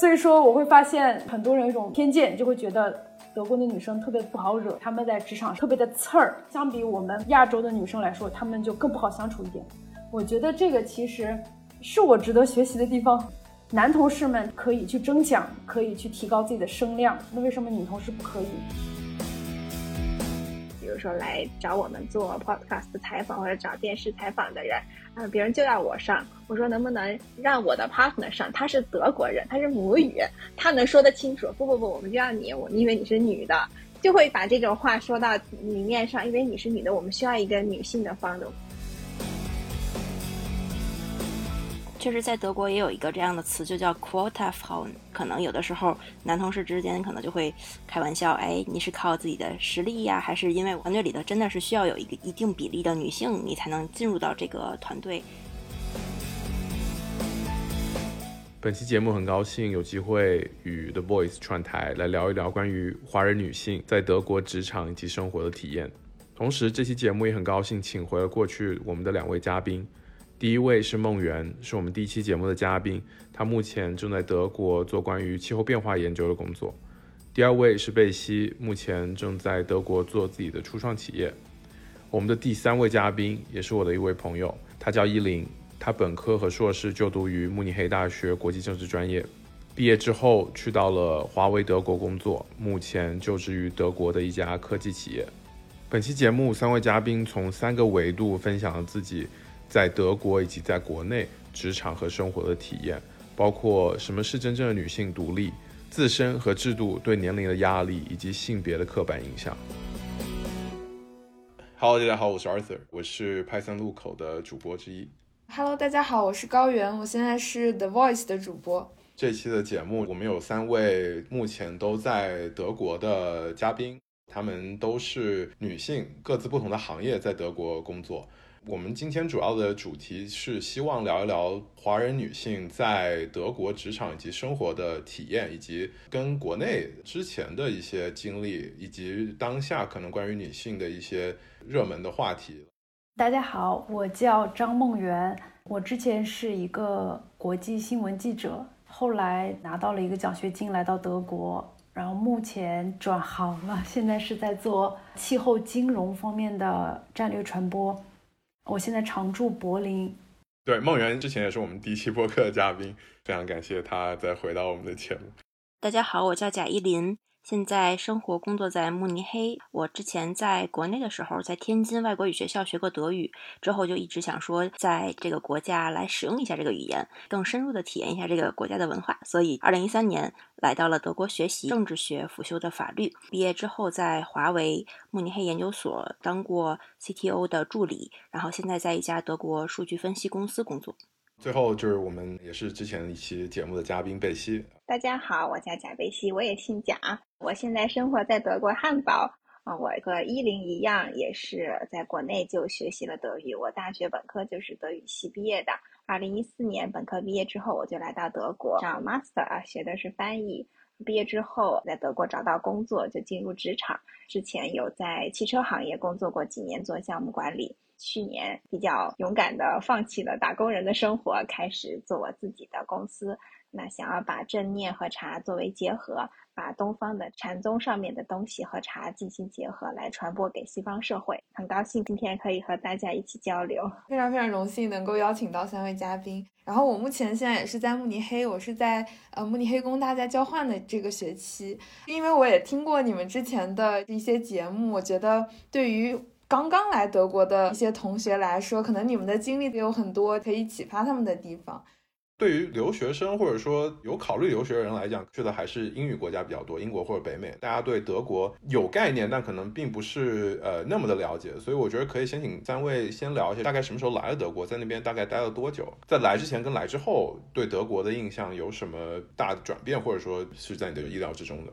所以说，我会发现很多人有一种偏见，就会觉得德国的女生特别不好惹，她们在职场特别的刺儿，相比我们亚洲的女生来说，她们就更不好相处一点。我觉得这个其实是我值得学习的地方。男同事们可以去争抢，可以去提高自己的声量，那为什么女同事不可以？比如说来找我们做 podcast 采访或者找电视采访的人，啊，别人就要我上，我说能不能让我的 partner 上？他是德国人，他是母语，他能说得清楚。不不不，我们就要你，我因为你是女的，就会把这种话说到明面上，因为你是女的，我们需要一个女性的房东。确实，在德国也有一个这样的词，就叫 quota 好。可能有的时候，男同事之间可能就会开玩笑：“哎，你是靠自己的实力呀，还是因为团队里头真的是需要有一个一定比例的女性，你才能进入到这个团队？”本期节目很高兴有机会与 The Voice 串台来聊一聊关于华人女性在德国职场以及生活的体验。同时，这期节目也很高兴请回了过去我们的两位嘉宾。第一位是梦圆，是我们第一期节目的嘉宾，他目前正在德国做关于气候变化研究的工作。第二位是贝西，目前正在德国做自己的初创企业。我们的第三位嘉宾也是我的一位朋友，他叫依林，他本科和硕士就读于慕尼黑大学国际政治专业，毕业之后去到了华为德国工作，目前就职于德国的一家科技企业。本期节目三位嘉宾从三个维度分享了自己。在德国以及在国内职场和生活的体验，包括什么是真正的女性独立、自身和制度对年龄的压力以及性别的刻板印象。Hello，大家好，我是 Arthur，我是派森路口的主播之一。Hello，大家好，我是高原，我现在是 The Voice 的主播。这期的节目，我们有三位目前都在德国的嘉宾，他们都是女性，各自不同的行业在德国工作。我们今天主要的主题是希望聊一聊华人女性在德国职场以及生活的体验，以及跟国内之前的一些经历，以及当下可能关于女性的一些热门的话题。大家好，我叫张梦圆，我之前是一个国际新闻记者，后来拿到了一个奖学金来到德国，然后目前转行了，现在是在做气候金融方面的战略传播。我现在常驻柏林。对，梦圆之前也是我们第一期播客的嘉宾，非常感谢他再回到我们的节目。大家好，我叫贾依林。现在生活工作在慕尼黑。我之前在国内的时候，在天津外国语学校学过德语，之后就一直想说，在这个国家来使用一下这个语言，更深入的体验一下这个国家的文化。所以，二零一三年来到了德国学习政治学，辅修的法律。毕业之后，在华为慕尼黑研究所当过 CTO 的助理，然后现在在一家德国数据分析公司工作。最后就是我们也是之前一期节目的嘉宾贝西。大家好，我叫贾贝西，我也姓贾。我现在生活在德国汉堡。啊，我和依林一样，也是在国内就学习了德语。我大学本科就是德语系毕业的。二零一四年本科毕业之后，我就来到德国上 master 啊，学的是翻译。毕业之后在德国找到工作，就进入职场。之前有在汽车行业工作过几年，做项目管理。去年比较勇敢的放弃了打工人的生活，开始做我自己的公司。那想要把正念和茶作为结合，把东方的禅宗上面的东西和茶进行结合，来传播给西方社会。很高兴今天可以和大家一起交流，非常非常荣幸能够邀请到三位嘉宾。然后我目前现在也是在慕尼黑，我是在呃慕尼黑工大在交换的这个学期。因为我也听过你们之前的一些节目，我觉得对于刚刚来德国的一些同学来说，可能你们的经历有很多可以启发他们的地方。对于留学生或者说有考虑留学的人来讲，去的还是英语国家比较多，英国或者北美。大家对德国有概念，但可能并不是呃那么的了解，所以我觉得可以先请三位先聊一下，大概什么时候来了德国，在那边大概待了多久，在来之前跟来之后对德国的印象有什么大的转变，或者说是在你的意料之中的。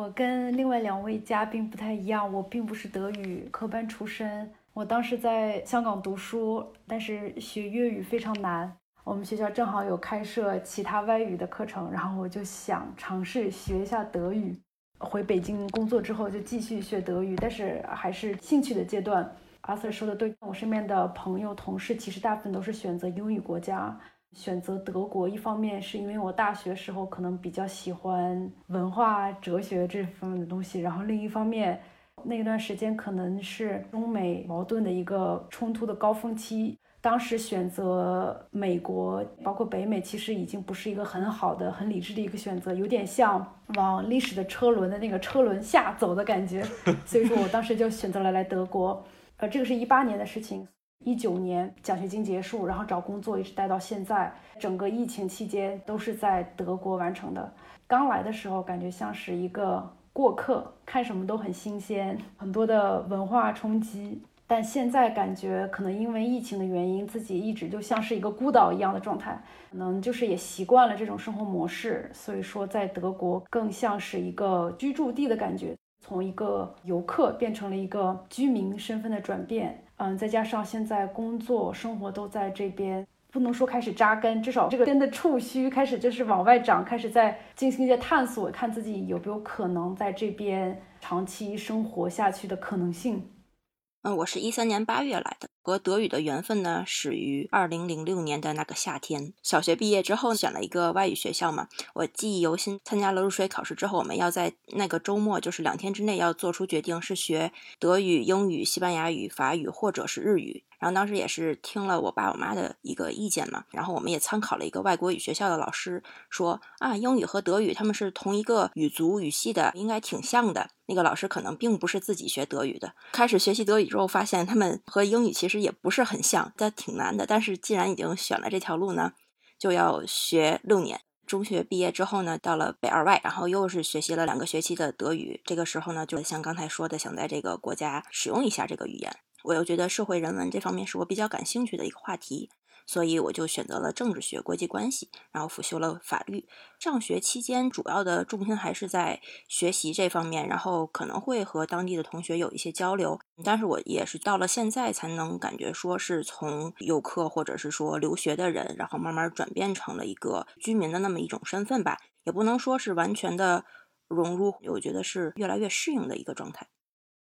我跟另外两位嘉宾不太一样，我并不是德语科班出身，我当时在香港读书，但是学粤语非常难。我们学校正好有开设其他外语的课程，然后我就想尝试学一下德语。回北京工作之后就继续学德语，但是还是兴趣的阶段。阿 Sir 说的对，我身边的朋友同事其实大部分都是选择英语国家，选择德国。一方面是因为我大学时候可能比较喜欢文化、哲学这方面的东西，然后另一方面那段时间可能是中美矛盾的一个冲突的高峰期。当时选择美国，包括北美，其实已经不是一个很好的、很理智的一个选择，有点像往历史的车轮的那个车轮下走的感觉。所以说我当时就选择了来德国。呃，这个是一八年的事情，一九年奖学金结束，然后找工作一直待到现在，整个疫情期间都是在德国完成的。刚来的时候感觉像是一个过客，看什么都很新鲜，很多的文化冲击。但现在感觉可能因为疫情的原因，自己一直就像是一个孤岛一样的状态，可能就是也习惯了这种生活模式，所以说在德国更像是一个居住地的感觉，从一个游客变成了一个居民身份的转变。嗯，再加上现在工作生活都在这边，不能说开始扎根，至少这个根的触须开始就是往外长，开始在进行一些探索，看自己有没有可能在这边长期生活下去的可能性。嗯，我是一三年八月来的，和德语的缘分呢始于二零零六年的那个夏天。小学毕业之后选了一个外语学校嘛，我记忆犹新。参加了入学考试之后，我们要在那个周末，就是两天之内要做出决定，是学德语、英语、西班牙语、法语或者是日语。然后当时也是听了我爸我妈的一个意见嘛，然后我们也参考了一个外国语学校的老师说啊，英语和德语他们是同一个语族语系的，应该挺像的。那个老师可能并不是自己学德语的，开始学习德语之后，发现他们和英语其实也不是很像，但挺难的。但是既然已经选了这条路呢，就要学六年。中学毕业之后呢，到了北二外，然后又是学习了两个学期的德语。这个时候呢，就像刚才说的，想在这个国家使用一下这个语言。我又觉得社会人文这方面是我比较感兴趣的一个话题。所以我就选择了政治学、国际关系，然后辅修了法律。上学期间主要的重心还是在学习这方面，然后可能会和当地的同学有一些交流。但是我也是到了现在才能感觉说是从游客或者是说留学的人，然后慢慢转变成了一个居民的那么一种身份吧。也不能说是完全的融入，我觉得是越来越适应的一个状态。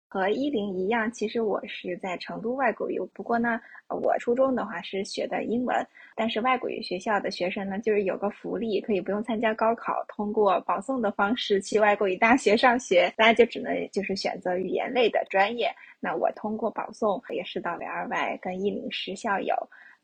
和一零一样，其实我是在成都外国语。不过呢，我初中的话是学的英文，但是外国语学校的学生呢，就是有个福利，可以不用参加高考，通过保送的方式去外国语大学上学。大家就只能就是选择语言类的专业。那我通过保送，也是到北二外跟一零师校友。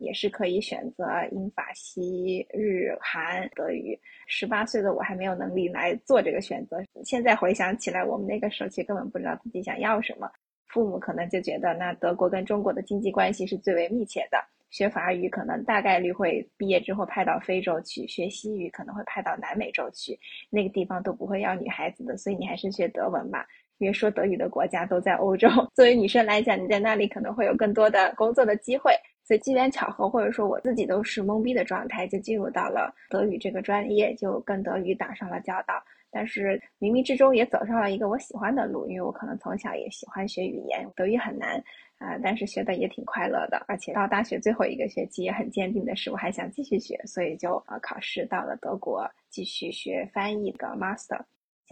也是可以选择英法西日韩德语。十八岁的我还没有能力来做这个选择。现在回想起来，我们那个时候其实根本不知道自己想要什么。父母可能就觉得，那德国跟中国的经济关系是最为密切的。学法语可能大概率会毕业之后派到非洲去，学西语可能会派到南美洲去，那个地方都不会要女孩子的，所以你还是学德文吧。因为说德语的国家都在欧洲，作为女生来讲，你在那里可能会有更多的工作的机会。机缘巧合，或者说我自己都是懵逼的状态，就进入到了德语这个专业，就跟德语打上了交道。但是冥冥之中也走上了一个我喜欢的路，因为我可能从小也喜欢学语言。德语很难啊，但是学的也挺快乐的。而且到大学最后一个学期也很坚定的是，我还想继续学，所以就呃考试到了德国继续学翻译的 master。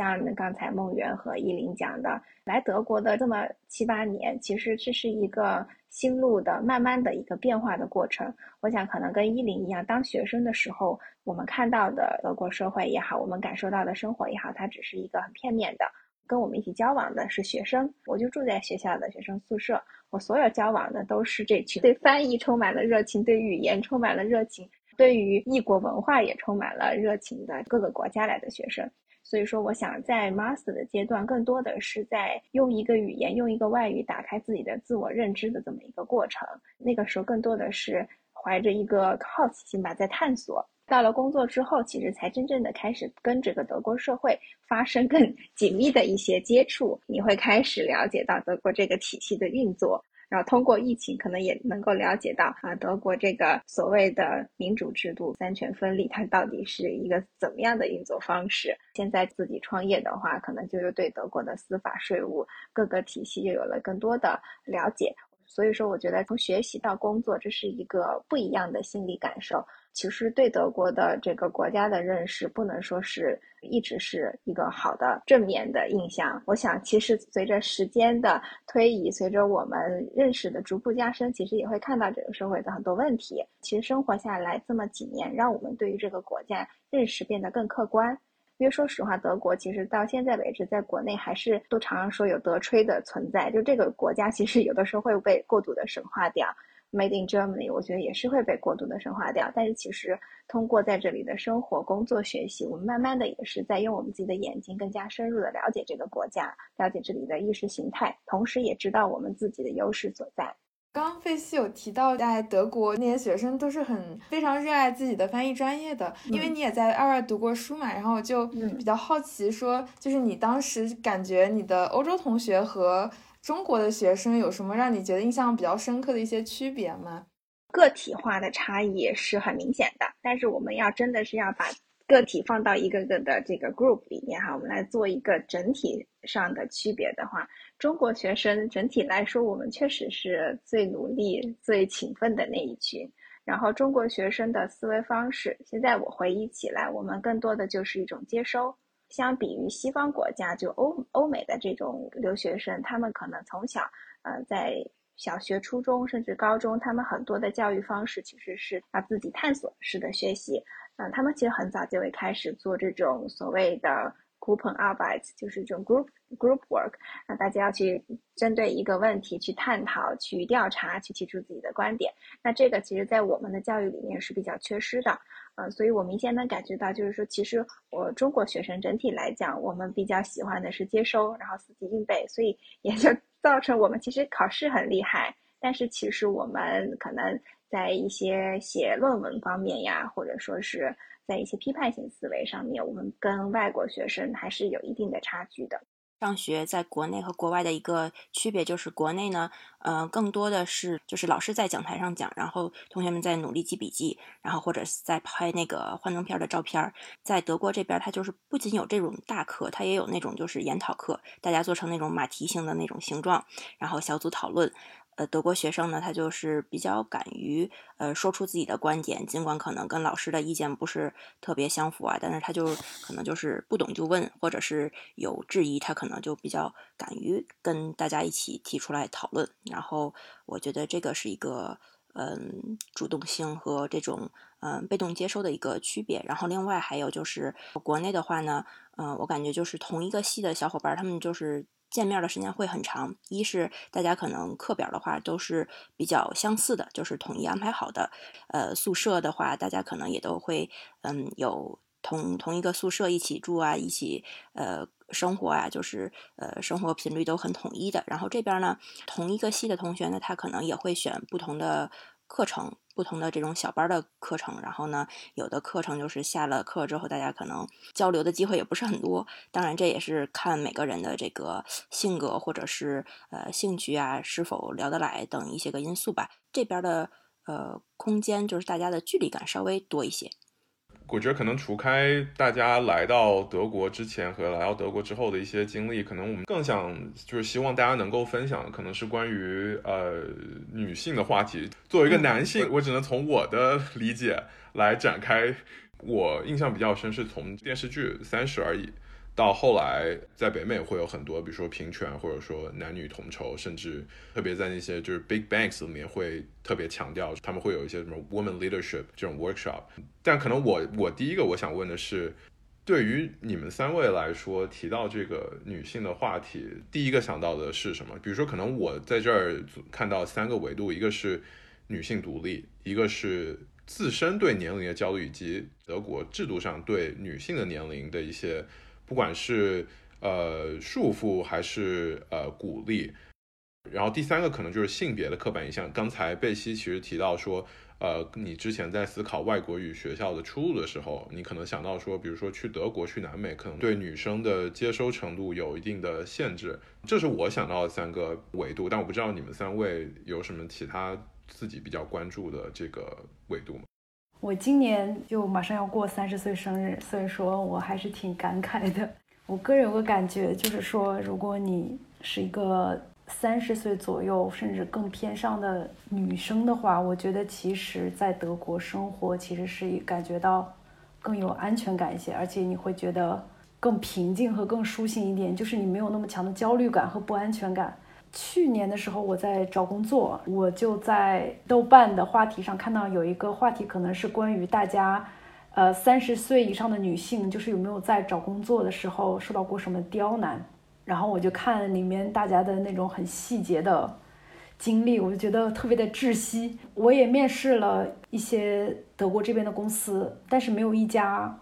像刚才梦圆和依林讲的，来德国的这么七八年，其实这是一个心路的慢慢的一个变化的过程。我想可能跟依林一样，当学生的时候，我们看到的德国社会也好，我们感受到的生活也好，它只是一个很片面的。跟我们一起交往的是学生，我就住在学校的学生宿舍，我所有交往的都是这群对翻译充满了热情，对语言充满了热情，对于异国文化也充满了热情的各个国家来的学生。所以说，我想在 master 的阶段，更多的是在用一个语言、用一个外语打开自己的自我认知的这么一个过程。那个时候，更多的是怀着一个好奇心吧，在探索。到了工作之后，其实才真正的开始跟这个德国社会发生更紧密的一些接触。你会开始了解到德国这个体系的运作，然后通过疫情，可能也能够了解到啊，德国这个所谓的民主制度、三权分立，它到底是一个怎么样的运作方式。现在自己创业的话，可能就是对德国的司法、税务各个体系又有了更多的了解。所以说，我觉得从学习到工作，这是一个不一样的心理感受。其实对德国的这个国家的认识，不能说是一直是一个好的正面的印象。我想，其实随着时间的推移，随着我们认识的逐步加深，其实也会看到这个社会的很多问题。其实生活下来这么几年，让我们对于这个国家认识变得更客观。因为说实话，德国其实到现在为止，在国内还是都常常说有德吹的存在。就这个国家，其实有的时候会被过度的神化掉。Made in Germany，我觉得也是会被过度的神化掉。但是其实通过在这里的生活、工作、学习，我们慢慢的也是在用我们自己的眼睛，更加深入的了解这个国家，了解这里的意识形态，同时也知道我们自己的优势所在。刚刚费希有提到，在德国那些学生都是很非常热爱自己的翻译专业的，因为你也在二外读过书嘛，然后我就比较好奇，说就是你当时感觉你的欧洲同学和中国的学生有什么让你觉得印象比较深刻的一些区别吗？个体化的差异是很明显的，但是我们要真的是要把个体放到一个个的这个 group 里面哈，我们来做一个整体上的区别的话。中国学生整体来说，我们确实是最努力、最勤奋的那一群。然后，中国学生的思维方式，现在我回忆起来，我们更多的就是一种接收。相比于西方国家，就欧欧美的这种留学生，他们可能从小，呃，在小学、初中甚至高中，他们很多的教育方式其实是要自己探索式的学习。嗯，他们其实很早就会开始做这种所谓的。group on arbeit，就是这种 group group work，那大家要去针对一个问题去探讨、去调查、去提出自己的观点。那这个其实，在我们的教育里面是比较缺失的，呃，所以我明显能感觉到，就是说，其实我中国学生整体来讲，我们比较喜欢的是接收，然后死记硬背，所以也就 造成我们其实考试很厉害，但是其实我们可能在一些写论文方面呀，或者说是。在一些批判性思维上面，我们跟外国学生还是有一定的差距的。上学在国内和国外的一个区别就是，国内呢，呃，更多的是就是老师在讲台上讲，然后同学们在努力记笔记，然后或者在拍那个幻灯片的照片。在德国这边，它就是不仅有这种大课，它也有那种就是研讨课，大家做成那种马蹄形的那种形状，然后小组讨论。呃，德国学生呢，他就是比较敢于呃说出自己的观点，尽管可能跟老师的意见不是特别相符啊，但是他就可能就是不懂就问，或者是有质疑，他可能就比较敢于跟大家一起提出来讨论。然后我觉得这个是一个嗯主动性和这种嗯被动接收的一个区别。然后另外还有就是国内的话呢，嗯，我感觉就是同一个系的小伙伴，他们就是。见面的时间会很长，一是大家可能课表的话都是比较相似的，就是统一安排好的。呃，宿舍的话，大家可能也都会嗯有同同一个宿舍一起住啊，一起呃生活啊，就是呃生活频率都很统一的。然后这边呢，同一个系的同学呢，他可能也会选不同的。课程不同的这种小班的课程，然后呢，有的课程就是下了课之后，大家可能交流的机会也不是很多。当然，这也是看每个人的这个性格或者是呃兴趣啊，是否聊得来等一些个因素吧。这边的呃空间就是大家的距离感稍微多一些。我觉得可能除开大家来到德国之前和来到德国之后的一些经历，可能我们更想就是希望大家能够分享的，可能是关于呃女性的话题。作为一个男性，我只能从我的理解来展开。我印象比较深是从电视剧《三十而已》。到后来，在北美会有很多，比如说平权，或者说男女同酬，甚至特别在那些就是 big banks 里面会特别强调，他们会有一些什么 woman leadership 这种 workshop。但可能我我第一个我想问的是，对于你们三位来说，提到这个女性的话题，第一个想到的是什么？比如说，可能我在这儿看到三个维度，一个是女性独立，一个是自身对年龄的焦虑，以及德国制度上对女性的年龄的一些。不管是呃束缚还是呃鼓励，然后第三个可能就是性别的刻板印象。刚才贝西其实提到说，呃，你之前在思考外国语学校的出路的时候，你可能想到说，比如说去德国、去南美，可能对女生的接收程度有一定的限制。这是我想到的三个维度，但我不知道你们三位有什么其他自己比较关注的这个维度吗？我今年就马上要过三十岁生日，所以说我还是挺感慨的。我个人有个感觉，就是说，如果你是一个三十岁左右，甚至更偏上的女生的话，我觉得其实，在德国生活其实是感觉到更有安全感一些，而且你会觉得更平静和更舒心一点，就是你没有那么强的焦虑感和不安全感。去年的时候，我在找工作，我就在豆瓣的话题上看到有一个话题，可能是关于大家，呃，三十岁以上的女性，就是有没有在找工作的时候受到过什么刁难。然后我就看里面大家的那种很细节的经历，我就觉得特别的窒息。我也面试了一些德国这边的公司，但是没有一家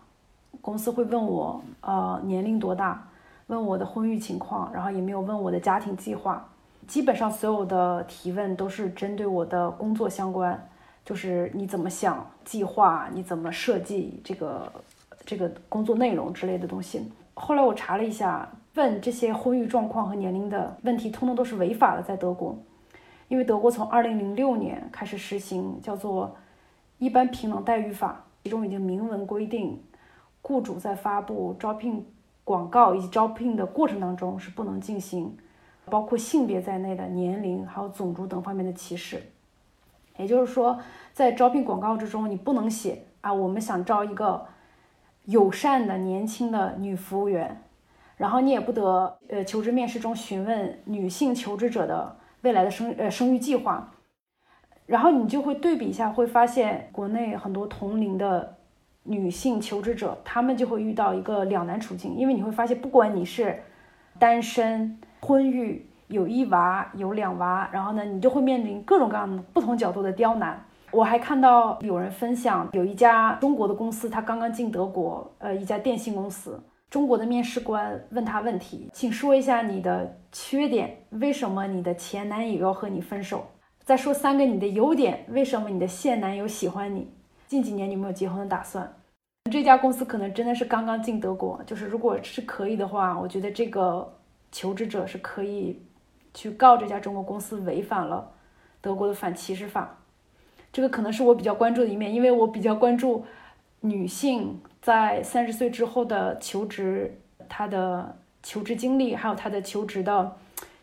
公司会问我，呃，年龄多大，问我的婚育情况，然后也没有问我的家庭计划。基本上所有的提问都是针对我的工作相关，就是你怎么想计划，你怎么设计这个这个工作内容之类的东西。后来我查了一下。问这些婚育状况和年龄的问题，通通都是违法的，在德国，因为德国从二零零六年开始实行叫做《一般平等待遇法》，其中已经明文规定，雇主在发布招聘广告以及招聘的过程当中是不能进行包括性别在内的年龄还有种族等方面的歧视。也就是说，在招聘广告之中，你不能写啊，我们想招一个友善的年轻的女服务员。然后你也不得，呃，求职面试中询问女性求职者的未来的生呃生育计划，然后你就会对比一下，会发现国内很多同龄的女性求职者，她们就会遇到一个两难处境，因为你会发现，不管你是单身、婚育、有一娃、有两娃，然后呢，你就会面临各种各样的不同角度的刁难。我还看到有人分享，有一家中国的公司，他刚刚进德国，呃，一家电信公司。中国的面试官问他问题，请说一下你的缺点，为什么你的前男友要和你分手？再说三个你的优点，为什么你的现男友喜欢你？近几年你有没有结婚的打算？这家公司可能真的是刚刚进德国，就是如果是可以的话，我觉得这个求职者是可以去告这家中国公司违反了德国的反歧视法。这个可能是我比较关注的一面，因为我比较关注女性。在三十岁之后的求职，她的求职经历，还有她的求职的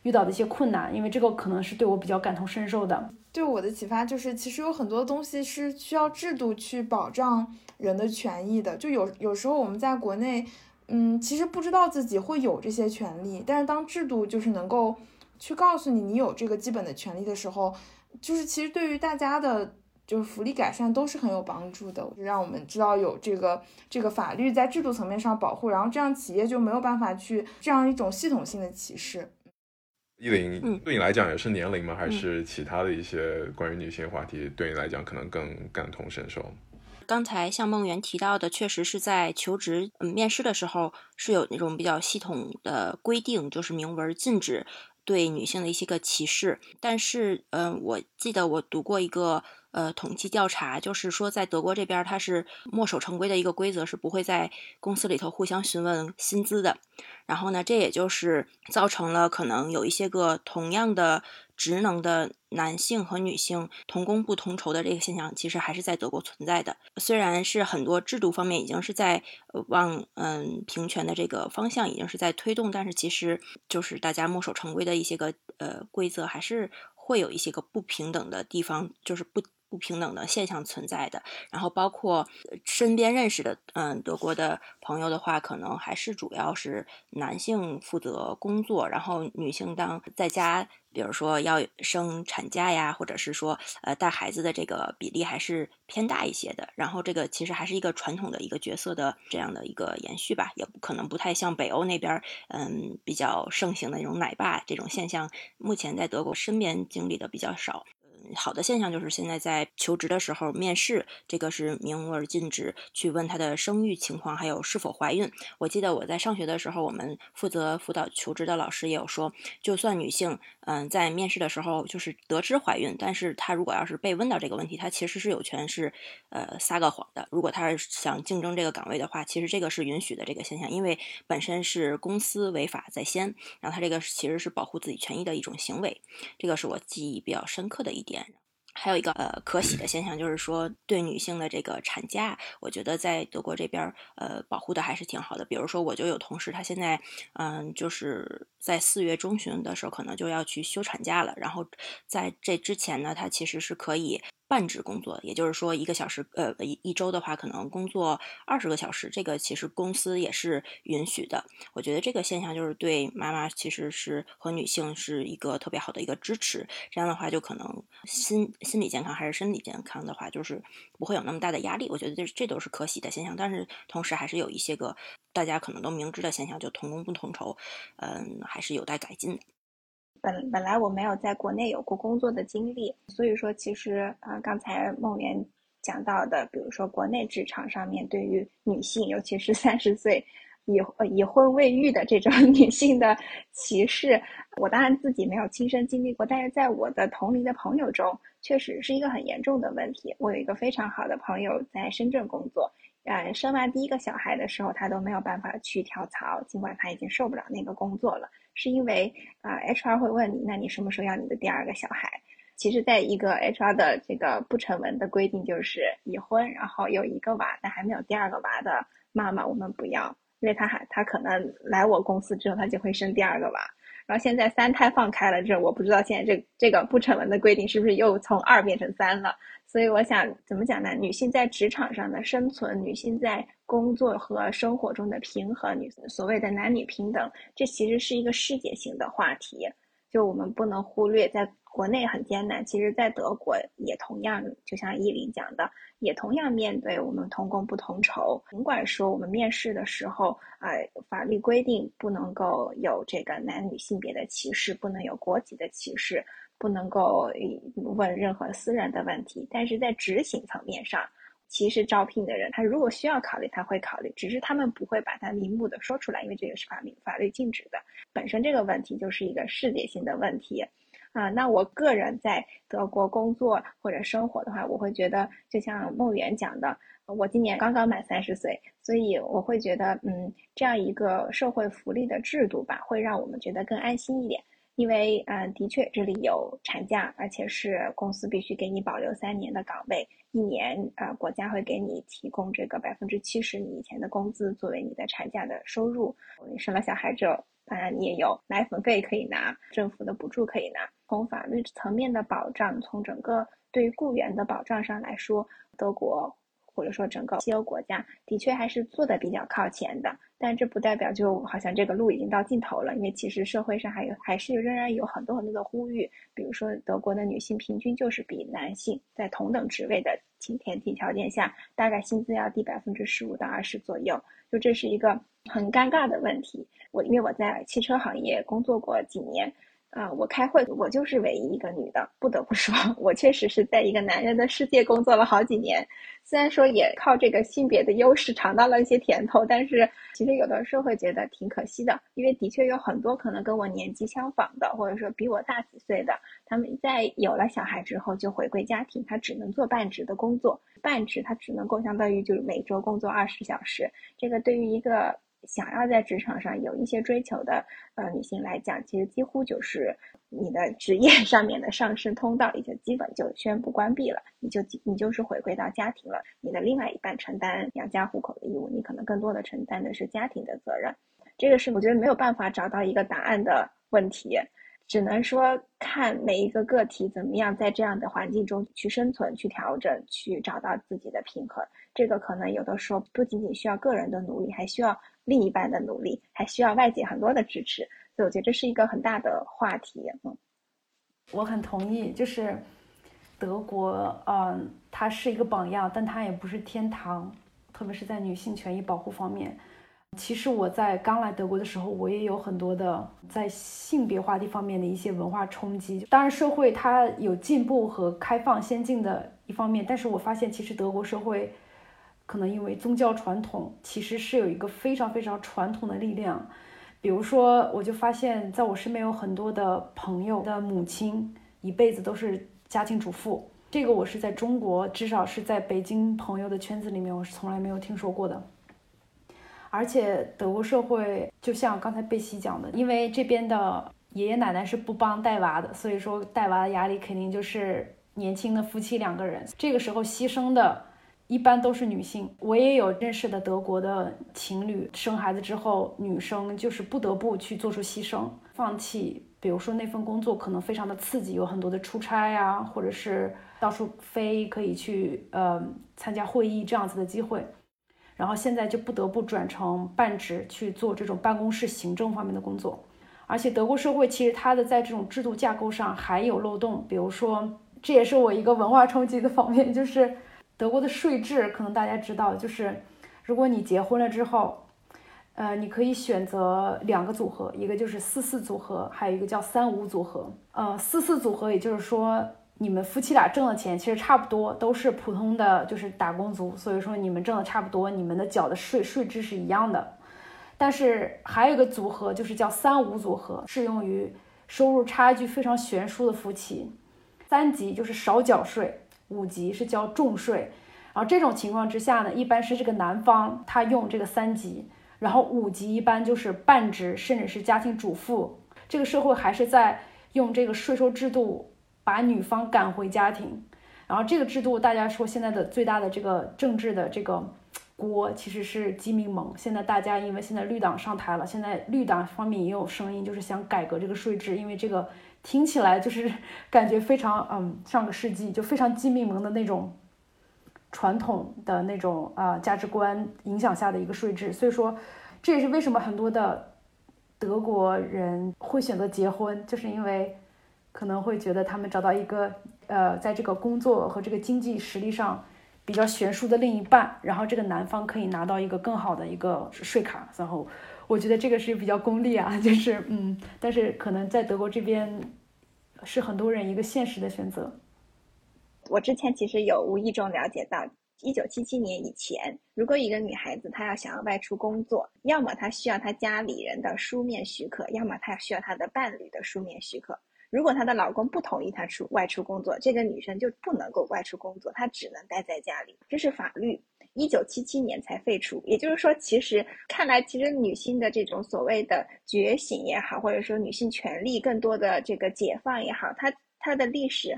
遇到的一些困难，因为这个可能是对我比较感同身受的。对我的启发就是，其实有很多东西是需要制度去保障人的权益的。就有有时候我们在国内，嗯，其实不知道自己会有这些权利，但是当制度就是能够去告诉你你有这个基本的权利的时候，就是其实对于大家的。就是福利改善都是很有帮助的，让我们知道有这个这个法律在制度层面上保护，然后这样企业就没有办法去这样一种系统性的歧视。依林，对你来讲也是年龄吗？还是其他的一些关于女性话题对你来讲可能更感同身受？刚才向梦圆提到的，确实是在求职嗯面试的时候是有那种比较系统的规定，就是明文禁止对女性的一些个歧视。但是嗯，我记得我读过一个。呃，统计调查就是说，在德国这边，它是墨守成规的一个规则，是不会在公司里头互相询问薪资的。然后呢，这也就是造成了可能有一些个同样的职能的男性和女性同工不同酬的这个现象，其实还是在德国存在的。虽然是很多制度方面已经是在往嗯平权的这个方向已经是在推动，但是其实就是大家墨守成规的一些个呃规则，还是会有一些个不平等的地方，就是不。不平等的现象存在的，然后包括身边认识的，嗯，德国的朋友的话，可能还是主要是男性负责工作，然后女性当在家，比如说要生产假呀，或者是说呃带孩子的这个比例还是偏大一些的。然后这个其实还是一个传统的一个角色的这样的一个延续吧，也不可能不太像北欧那边，嗯，比较盛行的那种奶爸这种现象，目前在德国身边经历的比较少。好的现象就是现在在求职的时候面试，这个是明文禁止去问他的生育情况，还有是否怀孕。我记得我在上学的时候，我们负责辅导求职的老师也有说，就算女性嗯在面试的时候就是得知怀孕，但是她如果要是被问到这个问题，她其实是有权是呃撒个谎的。如果她想竞争这个岗位的话，其实这个是允许的这个现象，因为本身是公司违法在先，然后他这个其实是保护自己权益的一种行为，这个是我记忆比较深刻的一点。还有一个呃可喜的现象，就是说对女性的这个产假，我觉得在德国这边呃保护的还是挺好的。比如说，我就有同事，她现在嗯就是在四月中旬的时候，可能就要去休产假了。然后在这之前呢，他其实是可以。半职工作，也就是说一个小时，呃，一一周的话，可能工作二十个小时，这个其实公司也是允许的。我觉得这个现象就是对妈妈其实是和女性是一个特别好的一个支持。这样的话，就可能心心理健康还是身体健康的话，就是不会有那么大的压力。我觉得这这都是可喜的现象。但是同时还是有一些个大家可能都明知的现象，就同工不同酬，嗯，还是有待改进的。本本来我没有在国内有过工作的经历，所以说其实啊，刚才梦圆讲到的，比如说国内职场上面对于女性，尤其是三十岁已已婚未育的这种 女性的歧视，我当然自己没有亲身经历过，但是在我的同龄的朋友中，确实是一个很严重的问题。我有一个非常好的朋友在深圳工作，呃，生完第一个小孩的时候，他都没有办法去跳槽，尽管他已经受不了那个工作了。是因为啊，HR 会问你，那你什么时候要你的第二个小孩？其实，在一个 HR 的这个不成文的规定，就是已婚，然后有一个娃但还没有第二个娃的妈妈，我们不要，因为他还他可能来我公司之后，他就会生第二个娃。然后现在三胎放开了，这我不知道现在这这个不成文的规定是不是又从二变成三了。所以我想怎么讲呢？女性在职场上的生存，女性在工作和生活中的平衡，女所谓的男女平等，这其实是一个世界性的话题。就我们不能忽略，在国内很艰难，其实在德国也同样，就像依林讲的，也同样面对我们同工不同酬。尽管说我们面试的时候，呃，法律规定不能够有这个男女性别的歧视，不能有国籍的歧视。不能够问任何私人的问题，但是在执行层面上，其实招聘的人他如果需要考虑，他会考虑，只是他们不会把它明目的说出来，因为这个是法律法律禁止的。本身这个问题就是一个世界性的问题，啊，那我个人在德国工作或者生活的话，我会觉得就像梦圆讲的，我今年刚刚满三十岁，所以我会觉得，嗯，这样一个社会福利的制度吧，会让我们觉得更安心一点。因为，嗯，的确，这里有产假，而且是公司必须给你保留三年的岗位，一年，呃，国家会给你提供这个百分之七十你以前的工资作为你的产假的收入。你生了小孩之后，当然你也有奶粉费可以拿，政府的补助可以拿。从法律层面的保障，从整个对于雇员的保障上来说，德国。或者说整个西欧国家的确还是做的比较靠前的，但这不代表就好像这个路已经到尽头了，因为其实社会上还有还是仍然有很多很多的呼吁，比如说德国的女性平均就是比男性在同等职位的前提条件下，大概薪资要低百分之十五到二十左右，就这是一个很尴尬的问题。我因为我在汽车行业工作过几年。啊，我开会，我就是唯一一个女的。不得不说，我确实是在一个男人的世界工作了好几年。虽然说也靠这个性别的优势尝到了一些甜头，但是其实有的时候会觉得挺可惜的，因为的确有很多可能跟我年纪相仿的，或者说比我大几岁的，他们在有了小孩之后就回归家庭，他只能做半职的工作，半职他只能够相当于就是每周工作二十小时。这个对于一个。想要在职场上有一些追求的呃女性来讲，其实几乎就是你的职业 上面的上升通道，已经基本就宣布关闭了，你就你就是回归到家庭了。你的另外一半承担养家糊口的义务，你可能更多的承担的是家庭的责任。这个是我觉得没有办法找到一个答案的问题，只能说看每一个个体怎么样在这样的环境中去生存、去调整、去找到自己的平衡。这个可能有的时候不仅仅需要个人的努力，还需要。另一半的努力还需要外界很多的支持，所以我觉得这是一个很大的话题。嗯，我很同意，就是德国，嗯，它是一个榜样，但它也不是天堂，特别是在女性权益保护方面。其实我在刚来德国的时候，我也有很多的在性别话题方面的一些文化冲击。当然，社会它有进步和开放、先进的一方面，但是我发现其实德国社会可能因为宗教传统，其实是有一个非常非常传统的力量。比如说，我就发现在我身边有很多的朋友的母亲一辈子都是家庭主妇，这个我是在中国，至少是在北京朋友的圈子里面，我是从来没有听说过的。而且德国社会就像刚才贝西讲的，因为这边的爷爷奶奶是不帮带娃的，所以说带娃的压力肯定就是年轻的夫妻两个人。这个时候牺牲的一般都是女性。我也有认识的德国的情侣，生孩子之后，女生就是不得不去做出牺牲，放弃，比如说那份工作可能非常的刺激，有很多的出差呀，或者是到处飞，可以去呃参加会议这样子的机会。然后现在就不得不转成半职去做这种办公室行政方面的工作，而且德国社会其实它的在这种制度架构上还有漏洞，比如说这也是我一个文化冲击的方面，就是德国的税制，可能大家知道，就是如果你结婚了之后，呃，你可以选择两个组合，一个就是四四组合，还有一个叫三五组合，呃，四四组合也就是说。你们夫妻俩挣的钱其实差不多，都是普通的，就是打工族，所以说你们挣的差不多，你们的缴的税税制是一样的。但是还有一个组合，就是叫三五组合，适用于收入差距非常悬殊的夫妻。三级就是少缴税，五级是交重税。然后这种情况之下呢，一般是这个男方他用这个三级，然后五级一般就是半职甚至是家庭主妇。这个社会还是在用这个税收制度。把女方赶回家庭，然后这个制度，大家说现在的最大的这个政治的这个锅其实是基民盟。现在大家因为现在绿党上台了，现在绿党方面也有声音，就是想改革这个税制，因为这个听起来就是 感觉非常嗯上个世纪就非常基民盟的那种传统的那种啊价值观影响下的一个税制。所以说这也是为什么很多的德国人会选择结婚，就是因为。可能会觉得他们找到一个呃，在这个工作和这个经济实力上比较悬殊的另一半，然后这个男方可以拿到一个更好的一个税卡。然后我觉得这个是比较功利啊，就是嗯，但是可能在德国这边是很多人一个现实的选择。我之前其实有无意中了解到，一九七七年以前，如果一个女孩子她要想要外出工作，要么她需要她家里人的书面许可，要么她需要她的伴侣的书面许可。如果她的老公不同意她出外出工作，这个女生就不能够外出工作，她只能待在家里。这是法律，一九七七年才废除。也就是说，其实看来，其实女性的这种所谓的觉醒也好，或者说女性权利更多的这个解放也好，它它的历史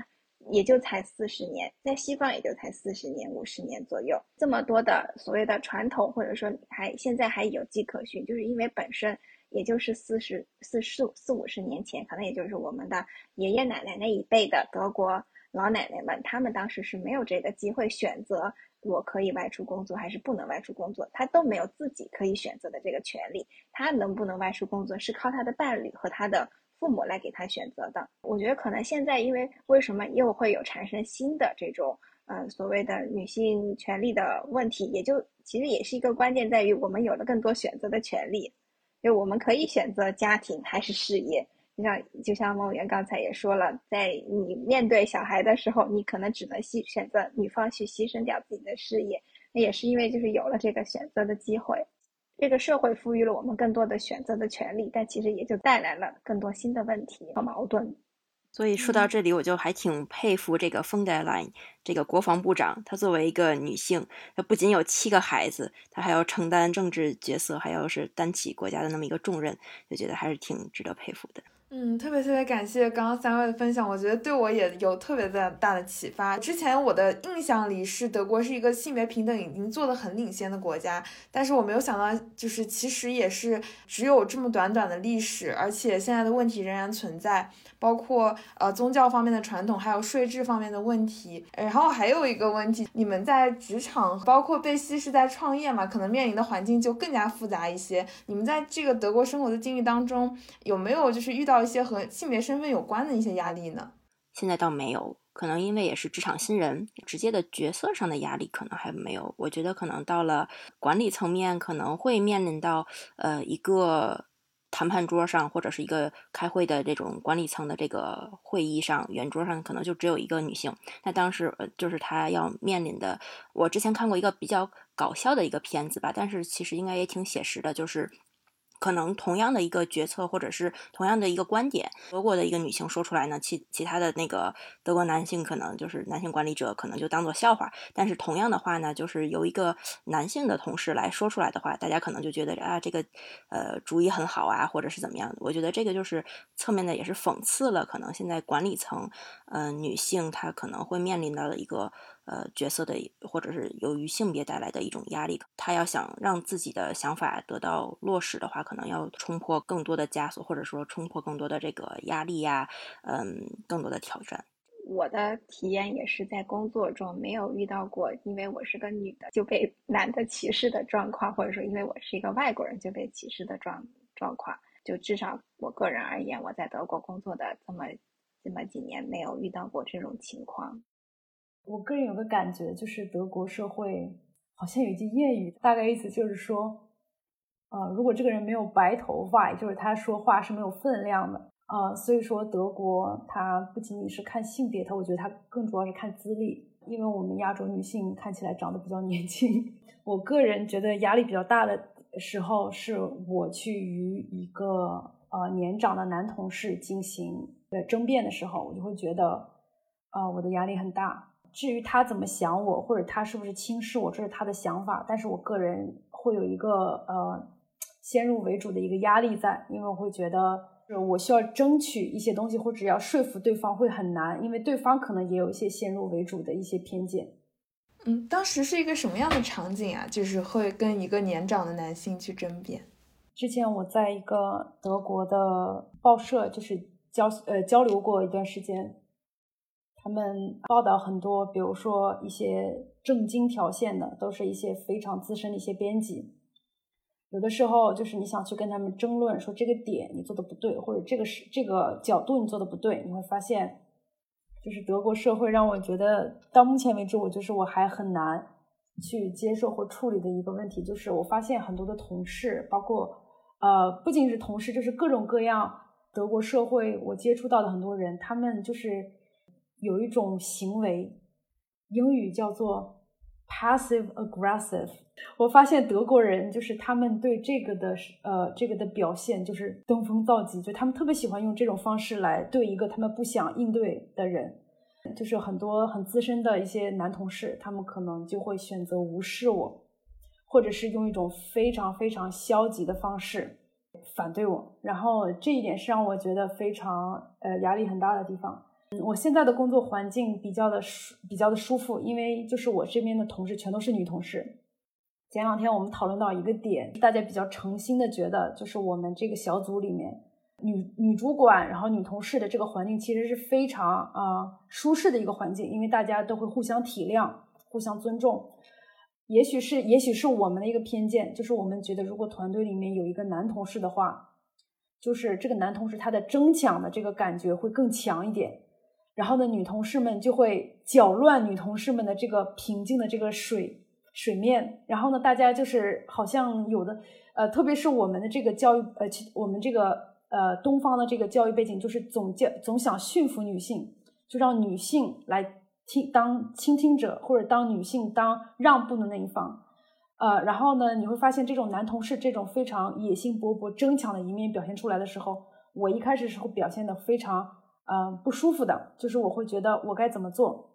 也就才四十年，在西方也就才四十年、五十年左右。这么多的所谓的传统，或者说还现在还有迹可循，就是因为本身。也就是四十四四四五十年前，可能也就是我们的爷爷奶奶那一辈的德国老奶奶们，他们当时是没有这个机会选择我可以外出工作还是不能外出工作，他都没有自己可以选择的这个权利。他能不能外出工作是靠他的伴侣和他的父母来给他选择的。我觉得可能现在因为为什么又会有产生新的这种呃所谓的女性权利的问题，也就其实也是一个关键在于我们有了更多选择的权利。就我们可以选择家庭还是事业，就像就像梦圆刚才也说了，在你面对小孩的时候，你可能只能牺选择女方去牺牲掉自己的事业，那也是因为就是有了这个选择的机会，这个社会赋予了我们更多的选择的权利，但其实也就带来了更多新的问题和矛盾。所以说到这里，我就还挺佩服这个 von der Leyen 这个国防部长。她作为一个女性，她不仅有七个孩子，她还要承担政治角色，还要是担起国家的那么一个重任，就觉得还是挺值得佩服的。嗯，特别特别感谢刚刚三位的分享，我觉得对我也有特别的大的启发。之前我的印象里是德国是一个性别平等已经做的很领先的国家，但是我没有想到，就是其实也是只有这么短短的历史，而且现在的问题仍然存在。包括呃宗教方面的传统，还有税制方面的问题，然后还有一个问题，你们在职场，包括贝西是在创业嘛，可能面临的环境就更加复杂一些。你们在这个德国生活的经历当中，有没有就是遇到到一些和性别身份有关的一些压力呢？现在倒没有。可能因为也是职场新人，直接的角色上的压力可能还没有。我觉得可能到了管理层面，可能会面临到呃一个谈判桌上，或者是一个开会的这种管理层的这个会议上，圆桌上可能就只有一个女性。那当时就是她要面临的，我之前看过一个比较搞笑的一个片子吧，但是其实应该也挺写实的，就是。可能同样的一个决策，或者是同样的一个观点，德国的一个女性说出来呢，其其他的那个德国男性可能就是男性管理者，可能就当做笑话。但是同样的话呢，就是由一个男性的同事来说出来的话，大家可能就觉得啊，这个呃主意很好啊，或者是怎么样。我觉得这个就是侧面的，也是讽刺了可能现在管理层，呃，女性她可能会面临到的一个。呃，角色的或者是由于性别带来的一种压力，她要想让自己的想法得到落实的话，可能要冲破更多的枷锁，或者说冲破更多的这个压力呀，嗯，更多的挑战。我的体验也是在工作中没有遇到过，因为我是个女的就被 男的歧视的状况，或者说因为我是一个外国人就被歧视的状状况。就至少我个人而言，我在德国工作的这么这么几年，没有遇到过这种情况。我个人有个感觉，就是德国社会好像有一句谚语，大概意思就是说，呃，如果这个人没有白头发，也就是他说话是没有分量的，呃，所以说德国它不仅仅是看性别，它我觉得它更主要是看资历，因为我们亚洲女性看起来长得比较年轻。我个人觉得压力比较大的时候，是我去与一个呃年长的男同事进行的争辩的时候，我就会觉得，呃，我的压力很大。至于他怎么想我，或者他是不是轻视我，这是他的想法。但是我个人会有一个呃先入为主的一个压力在，因为我会觉得我需要争取一些东西，或者要说服对方会很难，因为对方可能也有一些先入为主的一些偏见。嗯，当时是一个什么样的场景啊？就是会跟一个年长的男性去争辩。之前我在一个德国的报社，就是交呃交流过一段时间。他们报道很多，比如说一些正经条线的，都是一些非常资深的一些编辑。有的时候就是你想去跟他们争论，说这个点你做的不对，或者这个是这个角度你做的不对，你会发现，就是德国社会让我觉得到目前为止，我就是我还很难去接受或处理的一个问题，就是我发现很多的同事，包括呃不仅是同事，就是各种各样德国社会我接触到的很多人，他们就是。有一种行为，英语叫做 passive aggressive。我发现德国人就是他们对这个的呃这个的表现就是登峰造极，就他们特别喜欢用这种方式来对一个他们不想应对的人。就是很多很资深的一些男同事，他们可能就会选择无视我，或者是用一种非常非常消极的方式反对我。然后这一点是让我觉得非常呃压力很大的地方。我现在的工作环境比较的舒，比较的舒服，因为就是我这边的同事全都是女同事。前两天我们讨论到一个点，大家比较诚心的觉得，就是我们这个小组里面女女主管，然后女同事的这个环境其实是非常啊舒适的一个环境，因为大家都会互相体谅、互相尊重。也许是，也许是我们的一个偏见，就是我们觉得如果团队里面有一个男同事的话，就是这个男同事他的争抢的这个感觉会更强一点。然后呢，女同事们就会搅乱女同事们的这个平静的这个水水面。然后呢，大家就是好像有的，呃，特别是我们的这个教育，呃，我们这个呃东方的这个教育背景，就是总教总想驯服女性，就让女性来听当倾听者，或者当女性当让步的那一方。呃，然后呢，你会发现这种男同事这种非常野心勃勃、争抢的一面表现出来的时候，我一开始时候表现的非常。呃，不舒服的，就是我会觉得我该怎么做，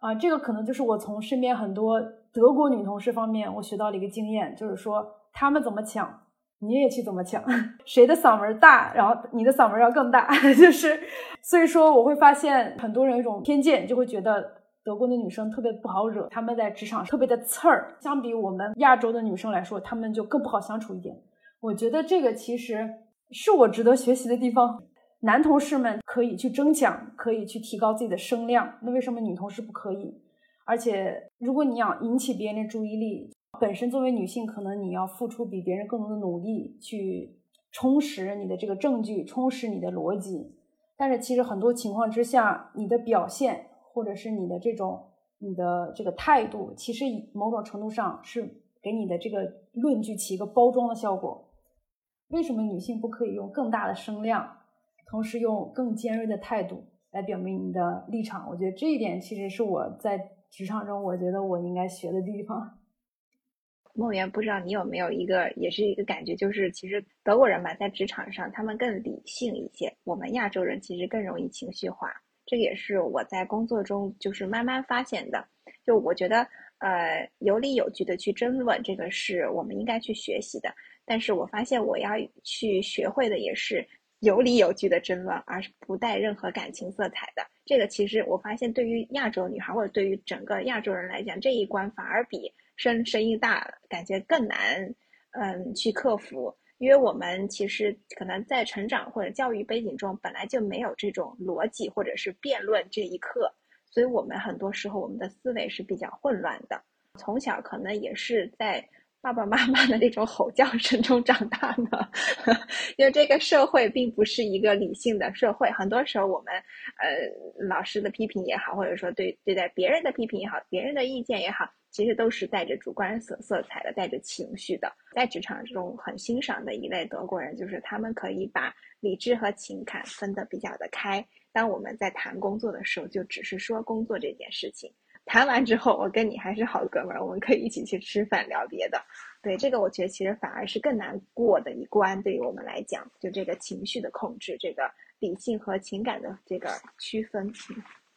啊，这个可能就是我从身边很多德国女同事方面我学到了一个经验，就是说他们怎么抢，你也去怎么抢，谁的嗓门大，然后你的嗓门要更大，就是，所以说我会发现很多人有一种偏见，就会觉得德国的女生特别不好惹，她们在职场特别的刺儿，相比我们亚洲的女生来说，她们就更不好相处一点。我觉得这个其实是我值得学习的地方。男同事们可以去争抢，可以去提高自己的声量，那为什么女同事不可以？而且，如果你要引起别人的注意力，本身作为女性，可能你要付出比别人更多的努力去充实你的这个证据，充实你的逻辑。但是，其实很多情况之下，你的表现或者是你的这种你的这个态度，其实某种程度上是给你的这个论据起一个包装的效果。为什么女性不可以用更大的声量，同时用更尖锐的态度来表明你的立场？我觉得这一点其实是我在职场中，我觉得我应该学的地方。梦圆，不知道你有没有一个，也是一个感觉，就是其实德国人吧，在职场上他们更理性一些，我们亚洲人其实更容易情绪化。这个也是我在工作中就是慢慢发现的。就我觉得，呃，有理有据的去争论，这个是我们应该去学习的。但是我发现我要去学会的也是有理有据的争论，而是不带任何感情色彩的。这个其实我发现，对于亚洲女孩或者对于整个亚洲人来讲，这一关反而比。声声音大，感觉更难，嗯，去克服，因为我们其实可能在成长或者教育背景中本来就没有这种逻辑或者是辩论这一课，所以我们很多时候我们的思维是比较混乱的。从小可能也是在爸爸妈妈的那种吼叫声中长大的，因为这个社会并不是一个理性的社会，很多时候我们呃老师的批评也好，或者说对对待别人的批评也好，别人的意见也好。其实都是带着主观色色彩的，带着情绪的。在职场中很欣赏的一类德国人，就是他们可以把理智和情感分得比较的开。当我们在谈工作的时候，就只是说工作这件事情。谈完之后，我跟你还是好哥们儿，我们可以一起去吃饭聊别的。对这个，我觉得其实反而是更难过的一关，对于我们来讲，就这个情绪的控制，这个理性和情感的这个区分。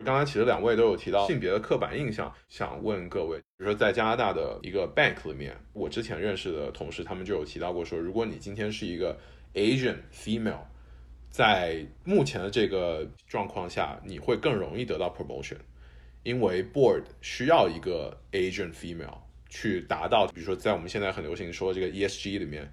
刚才其实两位都有提到性别的刻板印象，想问各位，比如说在加拿大的一个 bank 里面，我之前认识的同事，他们就有提到过说，如果你今天是一个 Asian female，在目前的这个状况下，你会更容易得到 promotion，因为 board 需要一个 Asian female 去达到，比如说在我们现在很流行说这个 ESG 里面，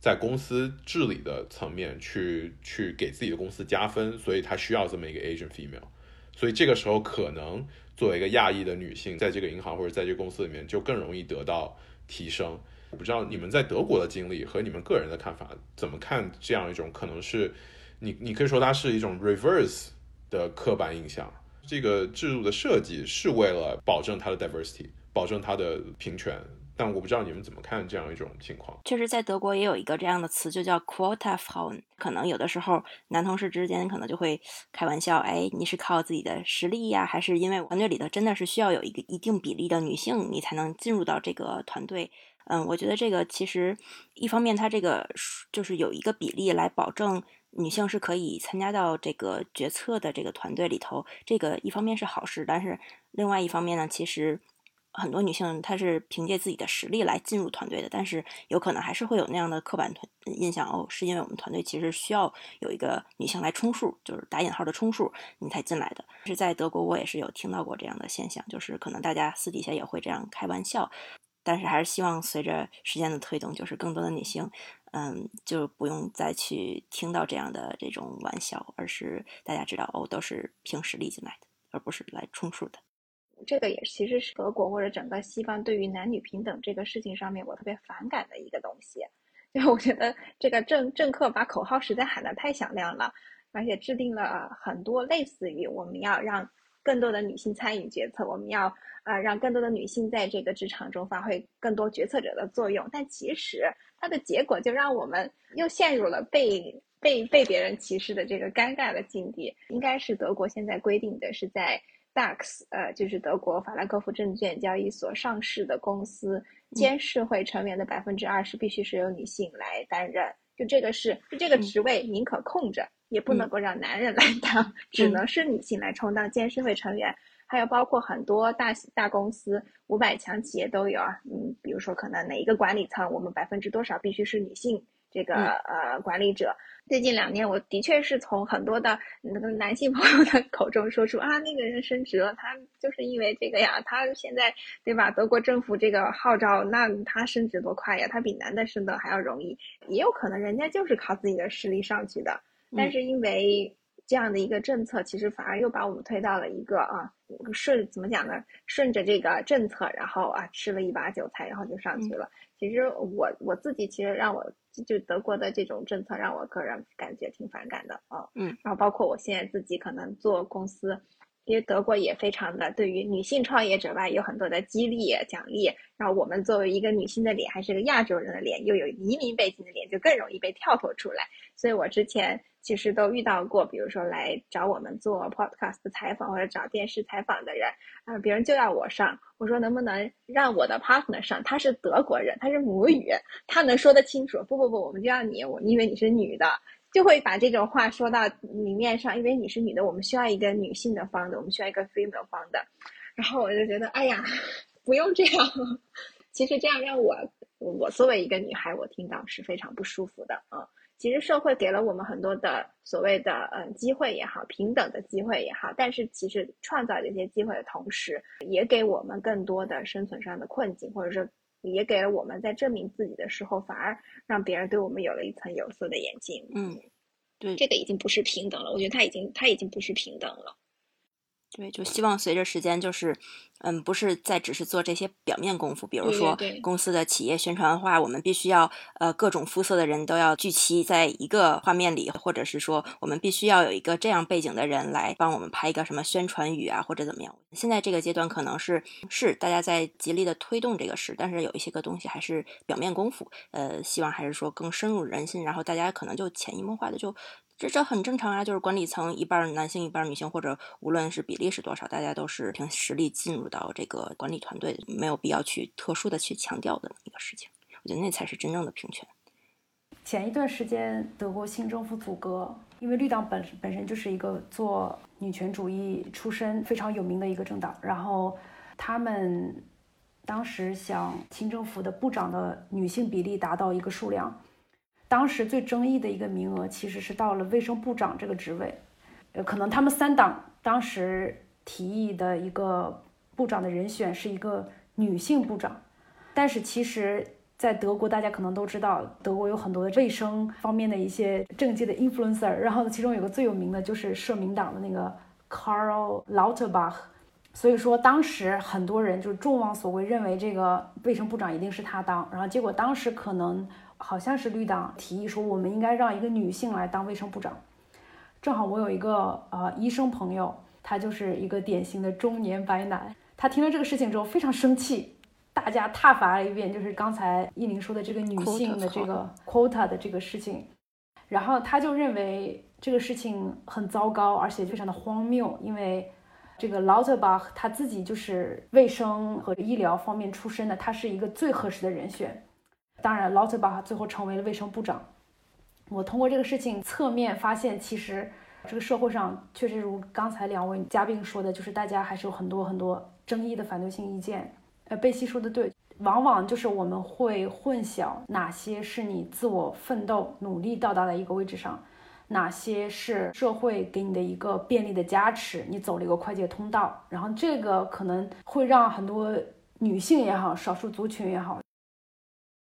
在公司治理的层面去去给自己的公司加分，所以他需要这么一个 Asian female。所以这个时候，可能作为一个亚裔的女性，在这个银行或者在这个公司里面，就更容易得到提升。我不知道你们在德国的经历和你们个人的看法，怎么看这样一种可能是，你你可以说它是一种 reverse 的刻板印象。这个制度的设计是为了保证它的 diversity，保证它的平权。但我不知道你们怎么看这样一种情况。确实，在德国也有一个这样的词，就叫 quota phone。可能有的时候，男同事之间可能就会开玩笑：“哎，你是靠自己的实力呀，还是因为团队里头真的是需要有一个一定比例的女性，你才能进入到这个团队？”嗯，我觉得这个其实一方面，它这个就是有一个比例来保证女性是可以参加到这个决策的这个团队里头。这个一方面是好事，但是另外一方面呢，其实。很多女性她是凭借自己的实力来进入团队的，但是有可能还是会有那样的刻板印象哦，是因为我们团队其实需要有一个女性来充数，就是打引号的充数，你才进来的。是在德国，我也是有听到过这样的现象，就是可能大家私底下也会这样开玩笑，但是还是希望随着时间的推动，就是更多的女性，嗯，就不用再去听到这样的这种玩笑，而是大家知道哦，都是凭实力进来的，而不是来充数的。这个也其实是德国或者整个西方对于男女平等这个事情上面我特别反感的一个东西，就我觉得这个政政客把口号实在喊得太响亮了，而且制定了很多类似于我们要让更多的女性参与决策，我们要啊让更多的女性在这个职场中发挥更多决策者的作用，但其实它的结果就让我们又陷入了被被被别人歧视的这个尴尬的境地。应该是德国现在规定的是在。DAX，呃，就是德国法兰克福证券交易所上市的公司，监事会成员的百分之二十必须是由女性来担任。就这个是，就这个职位宁可空着，也不能够让男人来当，只能是女性来充当监事会成员。还有包括很多大大公司，五百强企业都有啊。嗯，比如说可能哪一个管理层，我们百分之多少必须是女性这个呃管理者。最近两年，我的确是从很多的那个男性朋友的口中说出啊，那个人升职了，他就是因为这个呀，他现在对吧？德国政府这个号召，那他升职多快呀？他比男的升的还要容易，也有可能人家就是靠自己的实力上去的，但是因为这样的一个政策，其实反而又把我们推到了一个啊顺怎么讲呢？顺着这个政策，然后啊吃了一把韭菜，然后就上去了。其实我我自己其实让我就德国的这种政策让我个人感觉挺反感的啊，嗯，然后包括我现在自己可能做公司，因为德国也非常的对于女性创业者吧，有很多的激励奖励。然后我们作为一个女性的脸，还是个亚洲人的脸，又有移民背景的脸，就更容易被跳脱出来。所以我之前其实都遇到过，比如说来找我们做 podcast 的采访或者找电视采访的人，啊，别人就要我上，我说能不能让我的 partner 上？他是德国人，他是母语，他能说得清楚。不不不，我们就要你，我因为你是女的。就会把这种话说到明面上，因为你是女的，我们需要一个女性的方的，我们需要一个 female 方的。然后我就觉得，哎呀，不用这样。其实这样让我，我作为一个女孩，我听到是非常不舒服的啊。其实社会给了我们很多的所谓的呃机会也好，平等的机会也好，但是其实创造这些机会的同时，也给我们更多的生存上的困境，或者说也给了我们在证明自己的时候，反而让别人对我们有了一层有色的眼镜。嗯，对，这个已经不是平等了。我觉得他已经，他已经不是平等了。对，就希望随着时间，就是，嗯，不是在只是做这些表面功夫，比如说公司的企业宣传画，我们必须要，呃，各种肤色的人都要聚齐在一个画面里，或者是说，我们必须要有一个这样背景的人来帮我们拍一个什么宣传语啊，或者怎么样。现在这个阶段可能是是大家在极力的推动这个事，但是有一些个东西还是表面功夫，呃，希望还是说更深入人心，然后大家可能就潜移默化的就。这这很正常啊，就是管理层一半男性一半女性，或者无论是比例是多少，大家都是凭实力进入到这个管理团队，没有必要去特殊的去强调的一个事情。我觉得那才是真正的平权。前一段时间，德国新政府组阁，因为绿党本本身就是一个做女权主义出身非常有名的一个政党，然后他们当时想新政府的部长的女性比例达到一个数量。当时最争议的一个名额，其实是到了卫生部长这个职位，呃，可能他们三党当时提议的一个部长的人选是一个女性部长，但是其实，在德国，大家可能都知道，德国有很多的卫生方面的一些政界的 influencer，然后其中有个最有名的就是社民党的那个 Karl Lauterbach，所以说当时很多人就是众望所归，认为这个卫生部长一定是他当，然后结果当时可能。好像是绿党提议说，我们应该让一个女性来当卫生部长。正好我有一个呃医生朋友，他就是一个典型的中年白男。他听了这个事情之后非常生气，大家挞伐了一遍，就是刚才依林说的这个女性的这个 quota 的这个事情。然后他就认为这个事情很糟糕，而且非常的荒谬，因为这个 Lauterbach 他自己就是卫生和医疗方面出身的，他是一个最合适的人选。当然，劳特巴最后成为了卫生部长。我通过这个事情侧面发现，其实这个社会上确实如刚才两位嘉宾说的，就是大家还是有很多很多争议的反对性意见。呃，贝西说的对，往往就是我们会混淆哪些是你自我奋斗努力到达的一个位置上，哪些是社会给你的一个便利的加持，你走了一个快捷通道，然后这个可能会让很多女性也好，少数族群也好。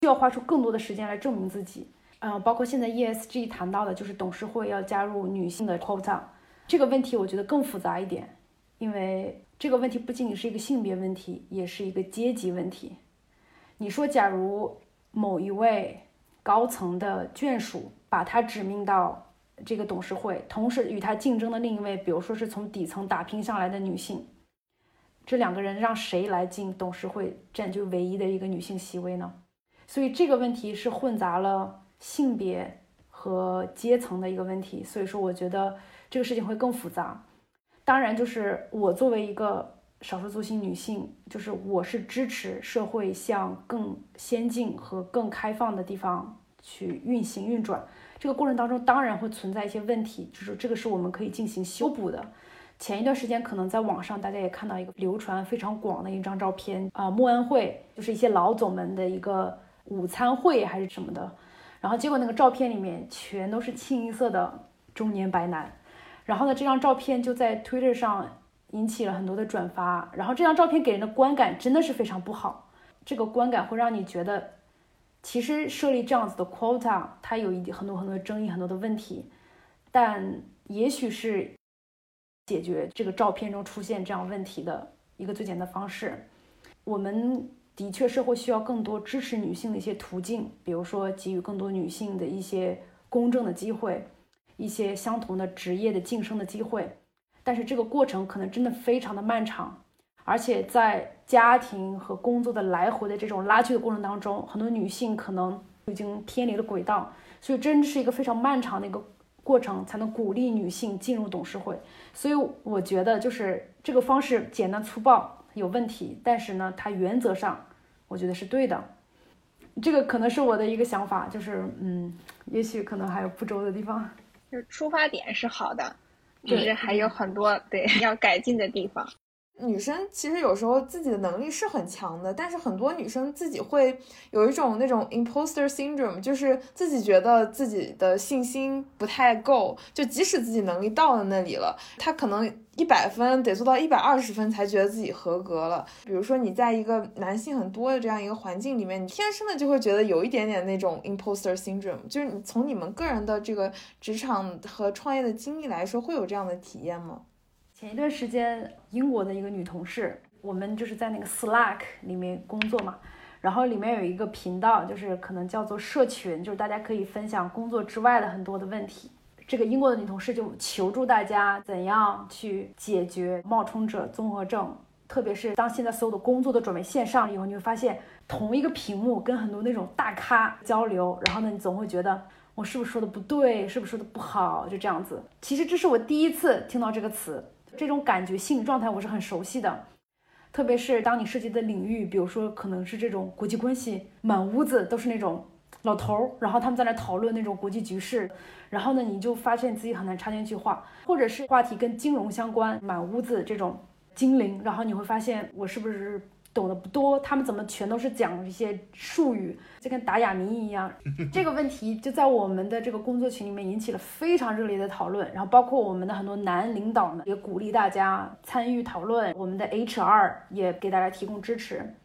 需要花出更多的时间来证明自己，嗯，包括现在 ESG 谈到的，就是董事会要加入女性的 quota，这个问题我觉得更复杂一点，因为这个问题不仅仅是一个性别问题，也是一个阶级问题。你说，假如某一位高层的眷属把他指命到这个董事会，同时与他竞争的另一位，比如说是从底层打拼上来的女性，这两个人让谁来进董事会，占据唯一的一个女性席位呢？所以这个问题是混杂了性别和阶层的一个问题，所以说我觉得这个事情会更复杂。当然，就是我作为一个少数族裔女性，就是我是支持社会向更先进和更开放的地方去运行运转。这个过程当中当然会存在一些问题，就是这个是我们可以进行修补的。前一段时间可能在网上大家也看到一个流传非常广的一张照片啊，莫恩会就是一些老总们的一个。午餐会还是什么的，然后结果那个照片里面全都是清一色的中年白男，然后呢，这张照片就在 Twitter 上引起了很多的转发，然后这张照片给人的观感真的是非常不好，这个观感会让你觉得，其实设立这样子的 quota，它有一很多很多的争议，很多的问题，但也许是解决这个照片中出现这样问题的一个最简单方式，我们。的确，社会需要更多支持女性的一些途径，比如说给予更多女性的一些公正的机会，一些相同的职业的晋升的机会。但是这个过程可能真的非常的漫长，而且在家庭和工作的来回的这种拉锯的过程当中，很多女性可能已经偏离了轨道，所以真是一个非常漫长的一个过程，才能鼓励女性进入董事会。所以我觉得就是这个方式简单粗暴有问题，但是呢，它原则上我觉得是对的。这个可能是我的一个想法，就是嗯，也许可能还有不周的地方。就出发点是好的，就是还有很多对要改进的地方。女生其实有时候自己的能力是很强的，但是很多女生自己会有一种那种 imposter syndrome，就是自己觉得自己的信心不太够，就即使自己能力到了那里了，她可能一百分得做到一百二十分才觉得自己合格了。比如说你在一个男性很多的这样一个环境里面，你天生的就会觉得有一点点那种 imposter syndrome，就是从你们个人的这个职场和创业的经历来说，会有这样的体验吗？前一段时间，英国的一个女同事，我们就是在那个 Slack 里面工作嘛，然后里面有一个频道，就是可能叫做社群，就是大家可以分享工作之外的很多的问题。这个英国的女同事就求助大家怎样去解决冒充者综合症，特别是当现在所有的工作都转为线上以后，你会发现同一个屏幕跟很多那种大咖交流，然后呢，你总会觉得我是不是说的不对，是不是说的不好，就这样子。其实这是我第一次听到这个词。这种感觉、心理状态我是很熟悉的，特别是当你涉及的领域，比如说可能是这种国际关系，满屋子都是那种老头儿，然后他们在那讨论那种国际局势，然后呢，你就发现自己很难插进去话，或者是话题跟金融相关，满屋子这种精灵，然后你会发现我是不是？懂得不多，他们怎么全都是讲一些术语，就跟打哑谜一样。这个问题就在我们的这个工作群里面引起了非常热烈的讨论，然后包括我们的很多男领导呢，也鼓励大家参与讨论，我们的 HR 也给大家提供支持。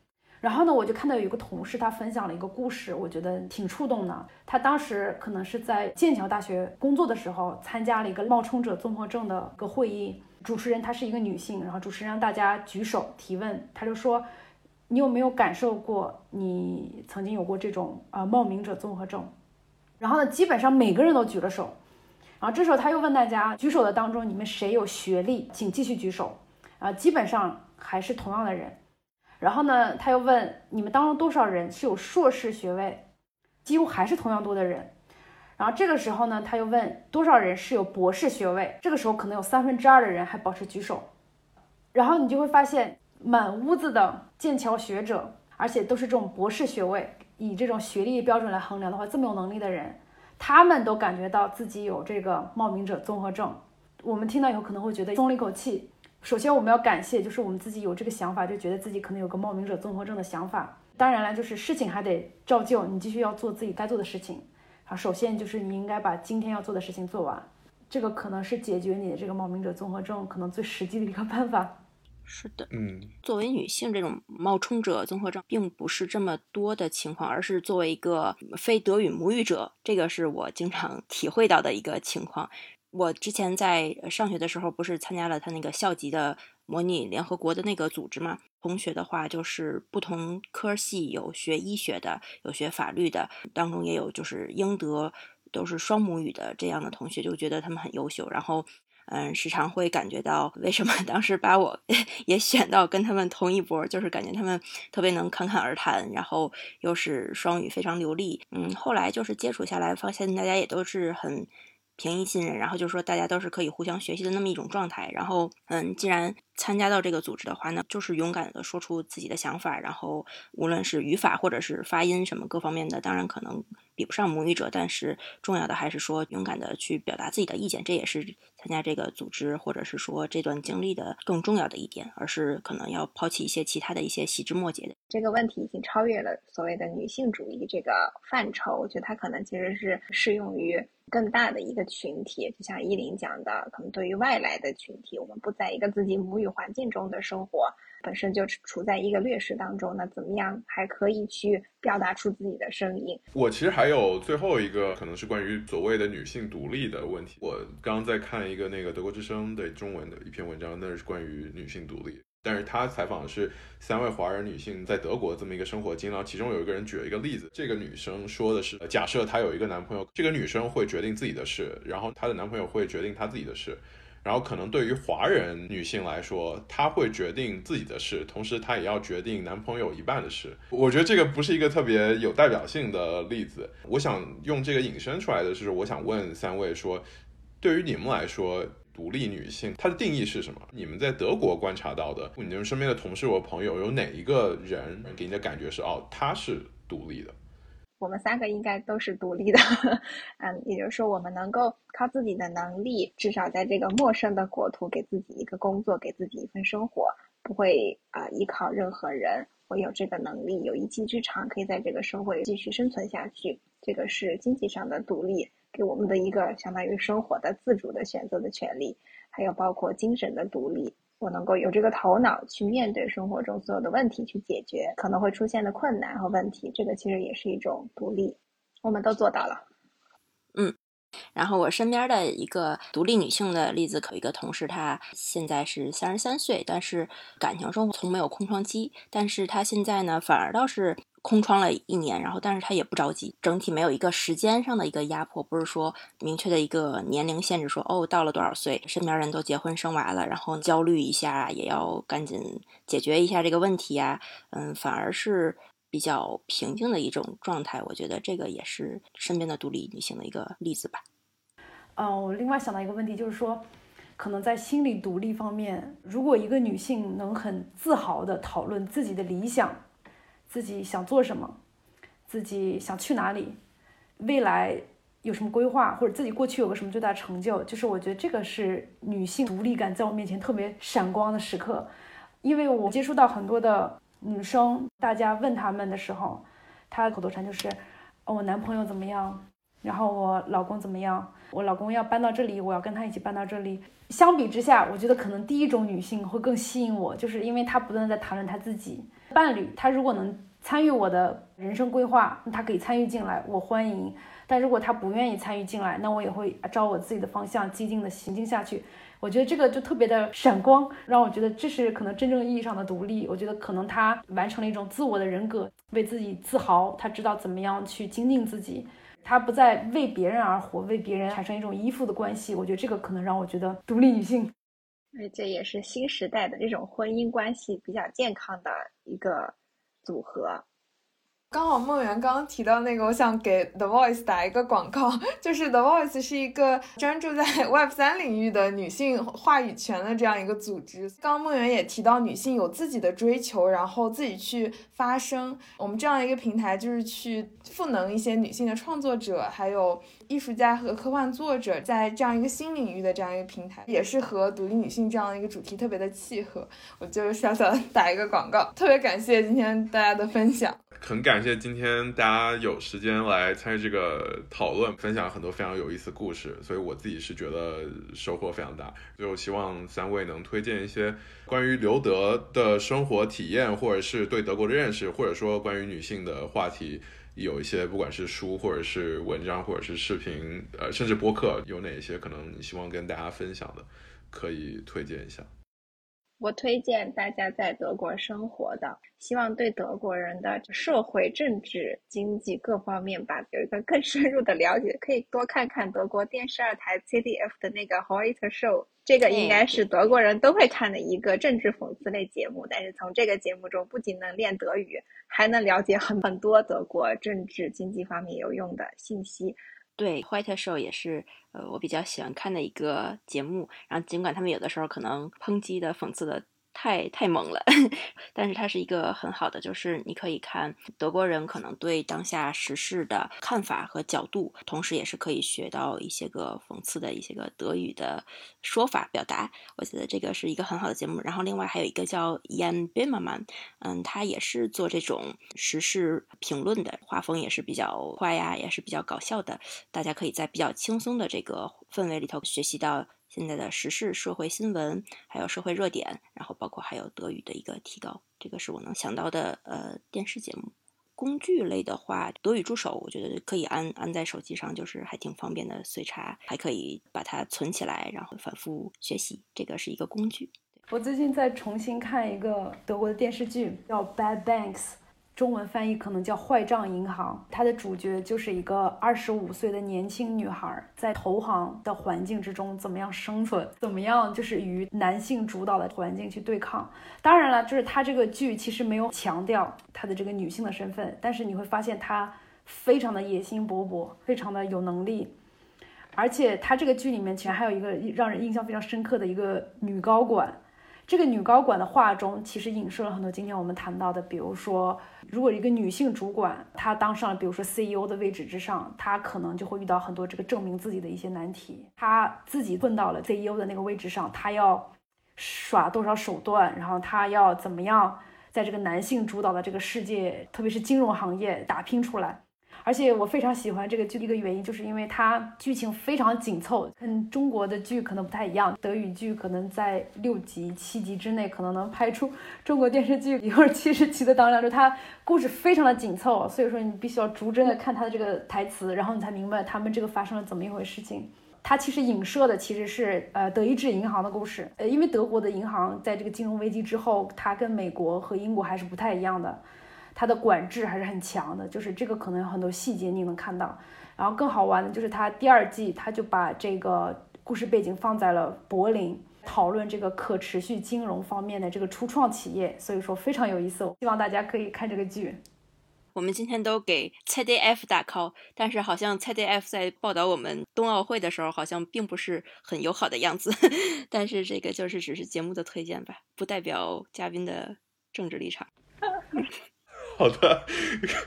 然后呢，我就看到有一个同事他分享了一个故事，我觉得挺触动的。他当时可能是在剑桥大学工作的时候，参加了一个冒充者综合症的一个会议。主持人她是一个女性，然后主持人让大家举手提问，她就说：“你有没有感受过你曾经有过这种啊冒名者综合症？”然后呢，基本上每个人都举了手。然后这时候他又问大家，举手的当中你们谁有学历，请继续举手。啊，基本上还是同样的人。然后呢，他又问你们当中多少人是有硕士学位，几乎还是同样多的人。然后这个时候呢，他又问多少人是有博士学位？这个时候可能有三分之二的人还保持举手。然后你就会发现，满屋子的剑桥学者，而且都是这种博士学位，以这种学历标准来衡量的话，这么有能力的人，他们都感觉到自己有这个冒名者综合症。我们听到以后可能会觉得松了一口气。首先我们要感谢，就是我们自己有这个想法，就觉得自己可能有个冒名者综合症的想法。当然了，就是事情还得照旧，你继续要做自己该做的事情。好，首先就是你应该把今天要做的事情做完，这个可能是解决你的这个冒名者综合症可能最实际的一个办法。是的，嗯，作为女性，这种冒充者综合症并不是这么多的情况，而是作为一个非德语母语者，这个是我经常体会到的一个情况。我之前在上学的时候，不是参加了他那个校级的模拟联合国的那个组织嘛？同学的话，就是不同科系有学医学的，有学法律的，当中也有就是英德都是双母语的这样的同学，就觉得他们很优秀。然后，嗯，时常会感觉到为什么 当时把我 也选到跟他们同一波，就是感觉他们特别能侃侃而谈，然后又是双语非常流利。嗯，后来就是接触下来，发现大家也都是很。平易近人，然后就说大家都是可以互相学习的那么一种状态。然后，嗯，既然参加到这个组织的话呢，就是勇敢的说出自己的想法。然后，无论是语法或者是发音什么各方面的，当然可能比不上母语者，但是重要的还是说勇敢的去表达自己的意见。这也是参加这个组织或者是说这段经历的更重要的一点，而是可能要抛弃一些其他的一些细枝末节的。这个问题已经超越了所谓的女性主义这个范畴，我觉得它可能其实是适用于。更大的一个群体，就像依林讲的，可能对于外来的群体，我们不在一个自己母语环境中的生活，本身就处在一个劣势当中，那怎么样还可以去表达出自己的声音？我其实还有最后一个，可能是关于所谓的女性独立的问题。我刚刚在看一个那个德国之声的中文的一篇文章，那是关于女性独立。但是他采访的是三位华人女性在德国这么一个生活经历，其中有一个人举了一个例子，这个女生说的是，假设她有一个男朋友，这个女生会决定自己的事，然后她的男朋友会决定她自己的事，然后可能对于华人女性来说，她会决定自己的事，同时她也要决定男朋友一半的事。我觉得这个不是一个特别有代表性的例子。我想用这个引申出来的是，我想问三位说，对于你们来说，独立女性她的定义是什么？你们在德国观察到的，你们身边的同事或朋友有哪一个人给你的感觉是哦，她是独立的？我们三个应该都是独立的，嗯，也就是说，我们能够靠自己的能力，至少在这个陌生的国土，给自己一个工作，给自己一份生活，不会啊依靠任何人。我有这个能力，有一技之长，可以在这个社会继续生存下去。这个是经济上的独立，给我们的一个相当于生活的自主的选择的权利，还有包括精神的独立。我能够有这个头脑去面对生活中所有的问题，去解决可能会出现的困难和问题，这个其实也是一种独立，我们都做到了。嗯，然后我身边的一个独立女性的例子，有一个同事，她现在是三十三岁，但是感情生活从没有空窗期，但是她现在呢，反而倒是。空窗了一年，然后但是他也不着急，整体没有一个时间上的一个压迫，不是说明确的一个年龄限制，说哦到了多少岁，身边人都结婚生娃了，然后焦虑一下也要赶紧解决一下这个问题啊，嗯，反而是比较平静的一种状态。我觉得这个也是身边的独立女性的一个例子吧。嗯，我另外想到一个问题，就是说，可能在心理独立方面，如果一个女性能很自豪的讨论自己的理想。自己想做什么，自己想去哪里，未来有什么规划，或者自己过去有个什么最大成就，就是我觉得这个是女性独立感在我面前特别闪光的时刻。因为我接触到很多的女生，大家问他们的时候，她的口头禅就是“我男朋友怎么样，然后我老公怎么样，我老公要搬到这里，我要跟他一起搬到这里。”相比之下，我觉得可能第一种女性会更吸引我，就是因为她不断在谈论她自己。伴侣，她如果能参与我的人生规划，她可以参与进来，我欢迎。但如果她不愿意参与进来，那我也会照我自己的方向激进的行进下去。我觉得这个就特别的闪光，让我觉得这是可能真正意义上的独立。我觉得可能她完成了一种自我的人格，为自己自豪，她知道怎么样去精进自己，他不再为别人而活，为别人产生一种依附的关系。我觉得这个可能让我觉得独立女性。而这也是新时代的这种婚姻关系比较健康的一个组合。刚好梦圆刚刚提到那个，我想给 The Voice 打一个广告，就是 The Voice 是一个专注在 Web 三领域的女性话语权的这样一个组织。刚刚梦圆也提到，女性有自己的追求，然后自己去发声。我们这样一个平台，就是去赋能一些女性的创作者，还有艺术家和科幻作者，在这样一个新领域的这样一个平台，也是和独立女性这样一个主题特别的契合。我就小小的打一个广告，特别感谢今天大家的分享。很感谢今天大家有时间来参与这个讨论，分享很多非常有意思的故事，所以我自己是觉得收获非常大。就希望三位能推荐一些关于刘德的生活体验，或者是对德国的认识，或者说关于女性的话题，有一些不管是书，或者是文章，或者是视频，呃，甚至播客，有哪些可能你希望跟大家分享的，可以推荐一下。我推荐大家在德国生活的，希望对德国人的社会、政治、经济各方面吧有一个更深入的了解，可以多看看德国电视二台 CDF 的那个 Heute Show，这个应该是德国人都会看的一个政治讽刺类节目。但是从这个节目中，不仅能练德语，还能了解很很多德国政治、经济方面有用的信息。对，White Show 也是，呃，我比较喜欢看的一个节目。然后，尽管他们有的时候可能抨击的、讽刺的。太太猛了，但是它是一个很好的，就是你可以看德国人可能对当下时事的看法和角度，同时也是可以学到一些个讽刺的一些个德语的说法表达。我觉得这个是一个很好的节目。然后另外还有一个叫 Jan Bima Man 嗯，他也是做这种时事评论的，画风也是比较快呀，也是比较搞笑的，大家可以在比较轻松的这个氛围里头学习到。现在的时事、社会新闻，还有社会热点，然后包括还有德语的一个提高，这个是我能想到的呃电视节目。工具类的话，德语助手我觉得可以安安在手机上，就是还挺方便的，随查，还可以把它存起来，然后反复学习，这个是一个工具。我最近在重新看一个德国的电视剧，叫《Bad Banks》，中文翻译可能叫《坏账银行》。它的主角就是一个二十五岁的年轻女孩，在投行的环境之中怎么样生存，怎么样就是与男性主导的环境去对抗。当然了，就是它这个剧其实没有强调她的这个女性的身份，但是你会发现她非常的野心勃勃，非常的有能力。而且它这个剧里面其实还有一个让人印象非常深刻的一个女高管。这个女高管的话中，其实影射了很多今天我们谈到的，比如说，如果一个女性主管她当上了，比如说 CEO 的位置之上，她可能就会遇到很多这个证明自己的一些难题。她自己混到了 CEO 的那个位置上，她要耍多少手段，然后她要怎么样在这个男性主导的这个世界，特别是金融行业打拼出来。而且我非常喜欢这个剧的一个原因，就是因为它剧情非常紧凑，跟中国的剧可能不太一样。德语剧可能在六集、七集之内，可能能拍出中国电视剧一会儿七十集的当量，就它故事非常的紧凑，所以说你必须要逐帧的看它的这个台词，然后你才明白他们这个发生了怎么一回事情。它其实影射的其实是呃德意志银行的故事，呃，因为德国的银行在这个金融危机之后，它跟美国和英国还是不太一样的。它的管制还是很强的，就是这个可能有很多细节你能看到。然后更好玩的就是它第二季，它就把这个故事背景放在了柏林，讨论这个可持续金融方面的这个初创企业，所以说非常有意思。希望大家可以看这个剧。我们今天都给 CDF 打 call，但是好像 CDF 在报道我们冬奥会的时候，好像并不是很友好的样子。但是这个就是只是节目的推荐吧，不代表嘉宾的政治立场。好的，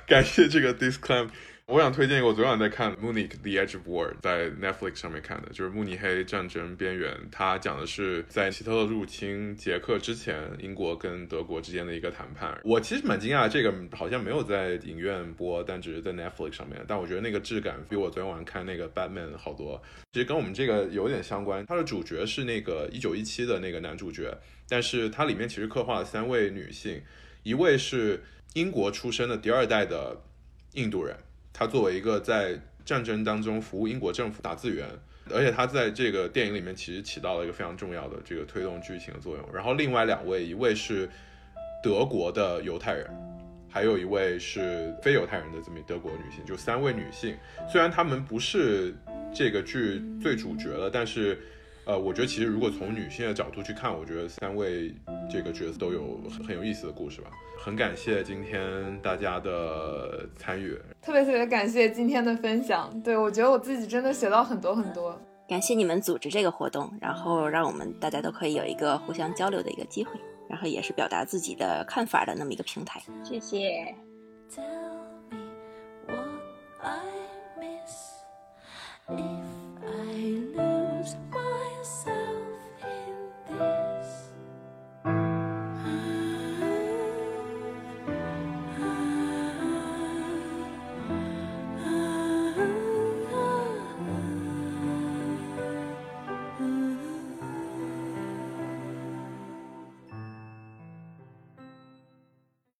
感谢这个 disclaimer。我想推荐一个，我昨晚在看《Munich: The Edge of War》，在 Netflix 上面看的，就是慕尼黑战争边缘。它讲的是在希特勒入侵捷克之前，英国跟德国之间的一个谈判。我其实蛮惊讶，这个好像没有在影院播，但只是在 Netflix 上面。但我觉得那个质感比我昨天晚上看那个 Batman 好多。其实跟我们这个有点相关。它的主角是那个一九一七的那个男主角，但是它里面其实刻画了三位女性，一位是。英国出生的第二代的印度人，他作为一个在战争当中服务英国政府打字员，而且他在这个电影里面其实起到了一个非常重要的这个推动剧情的作用。然后另外两位，一位是德国的犹太人，还有一位是非犹太人的这么德国女性，就三位女性。虽然她们不是这个剧最主角了，但是。呃我觉得其实如果从女性的角度去看我觉得三位这个角色都有很很有意思的故事吧。很感谢今天大家的参与。特别特别感谢今天的分享对我觉得我自己真的学到很多很多。感谢你们组织这个活动然后让我们大家都可以有一个互相交流的一个机会然后也是表达自己的看法的那么一个平台。谢谢。Tell me what i miss. If i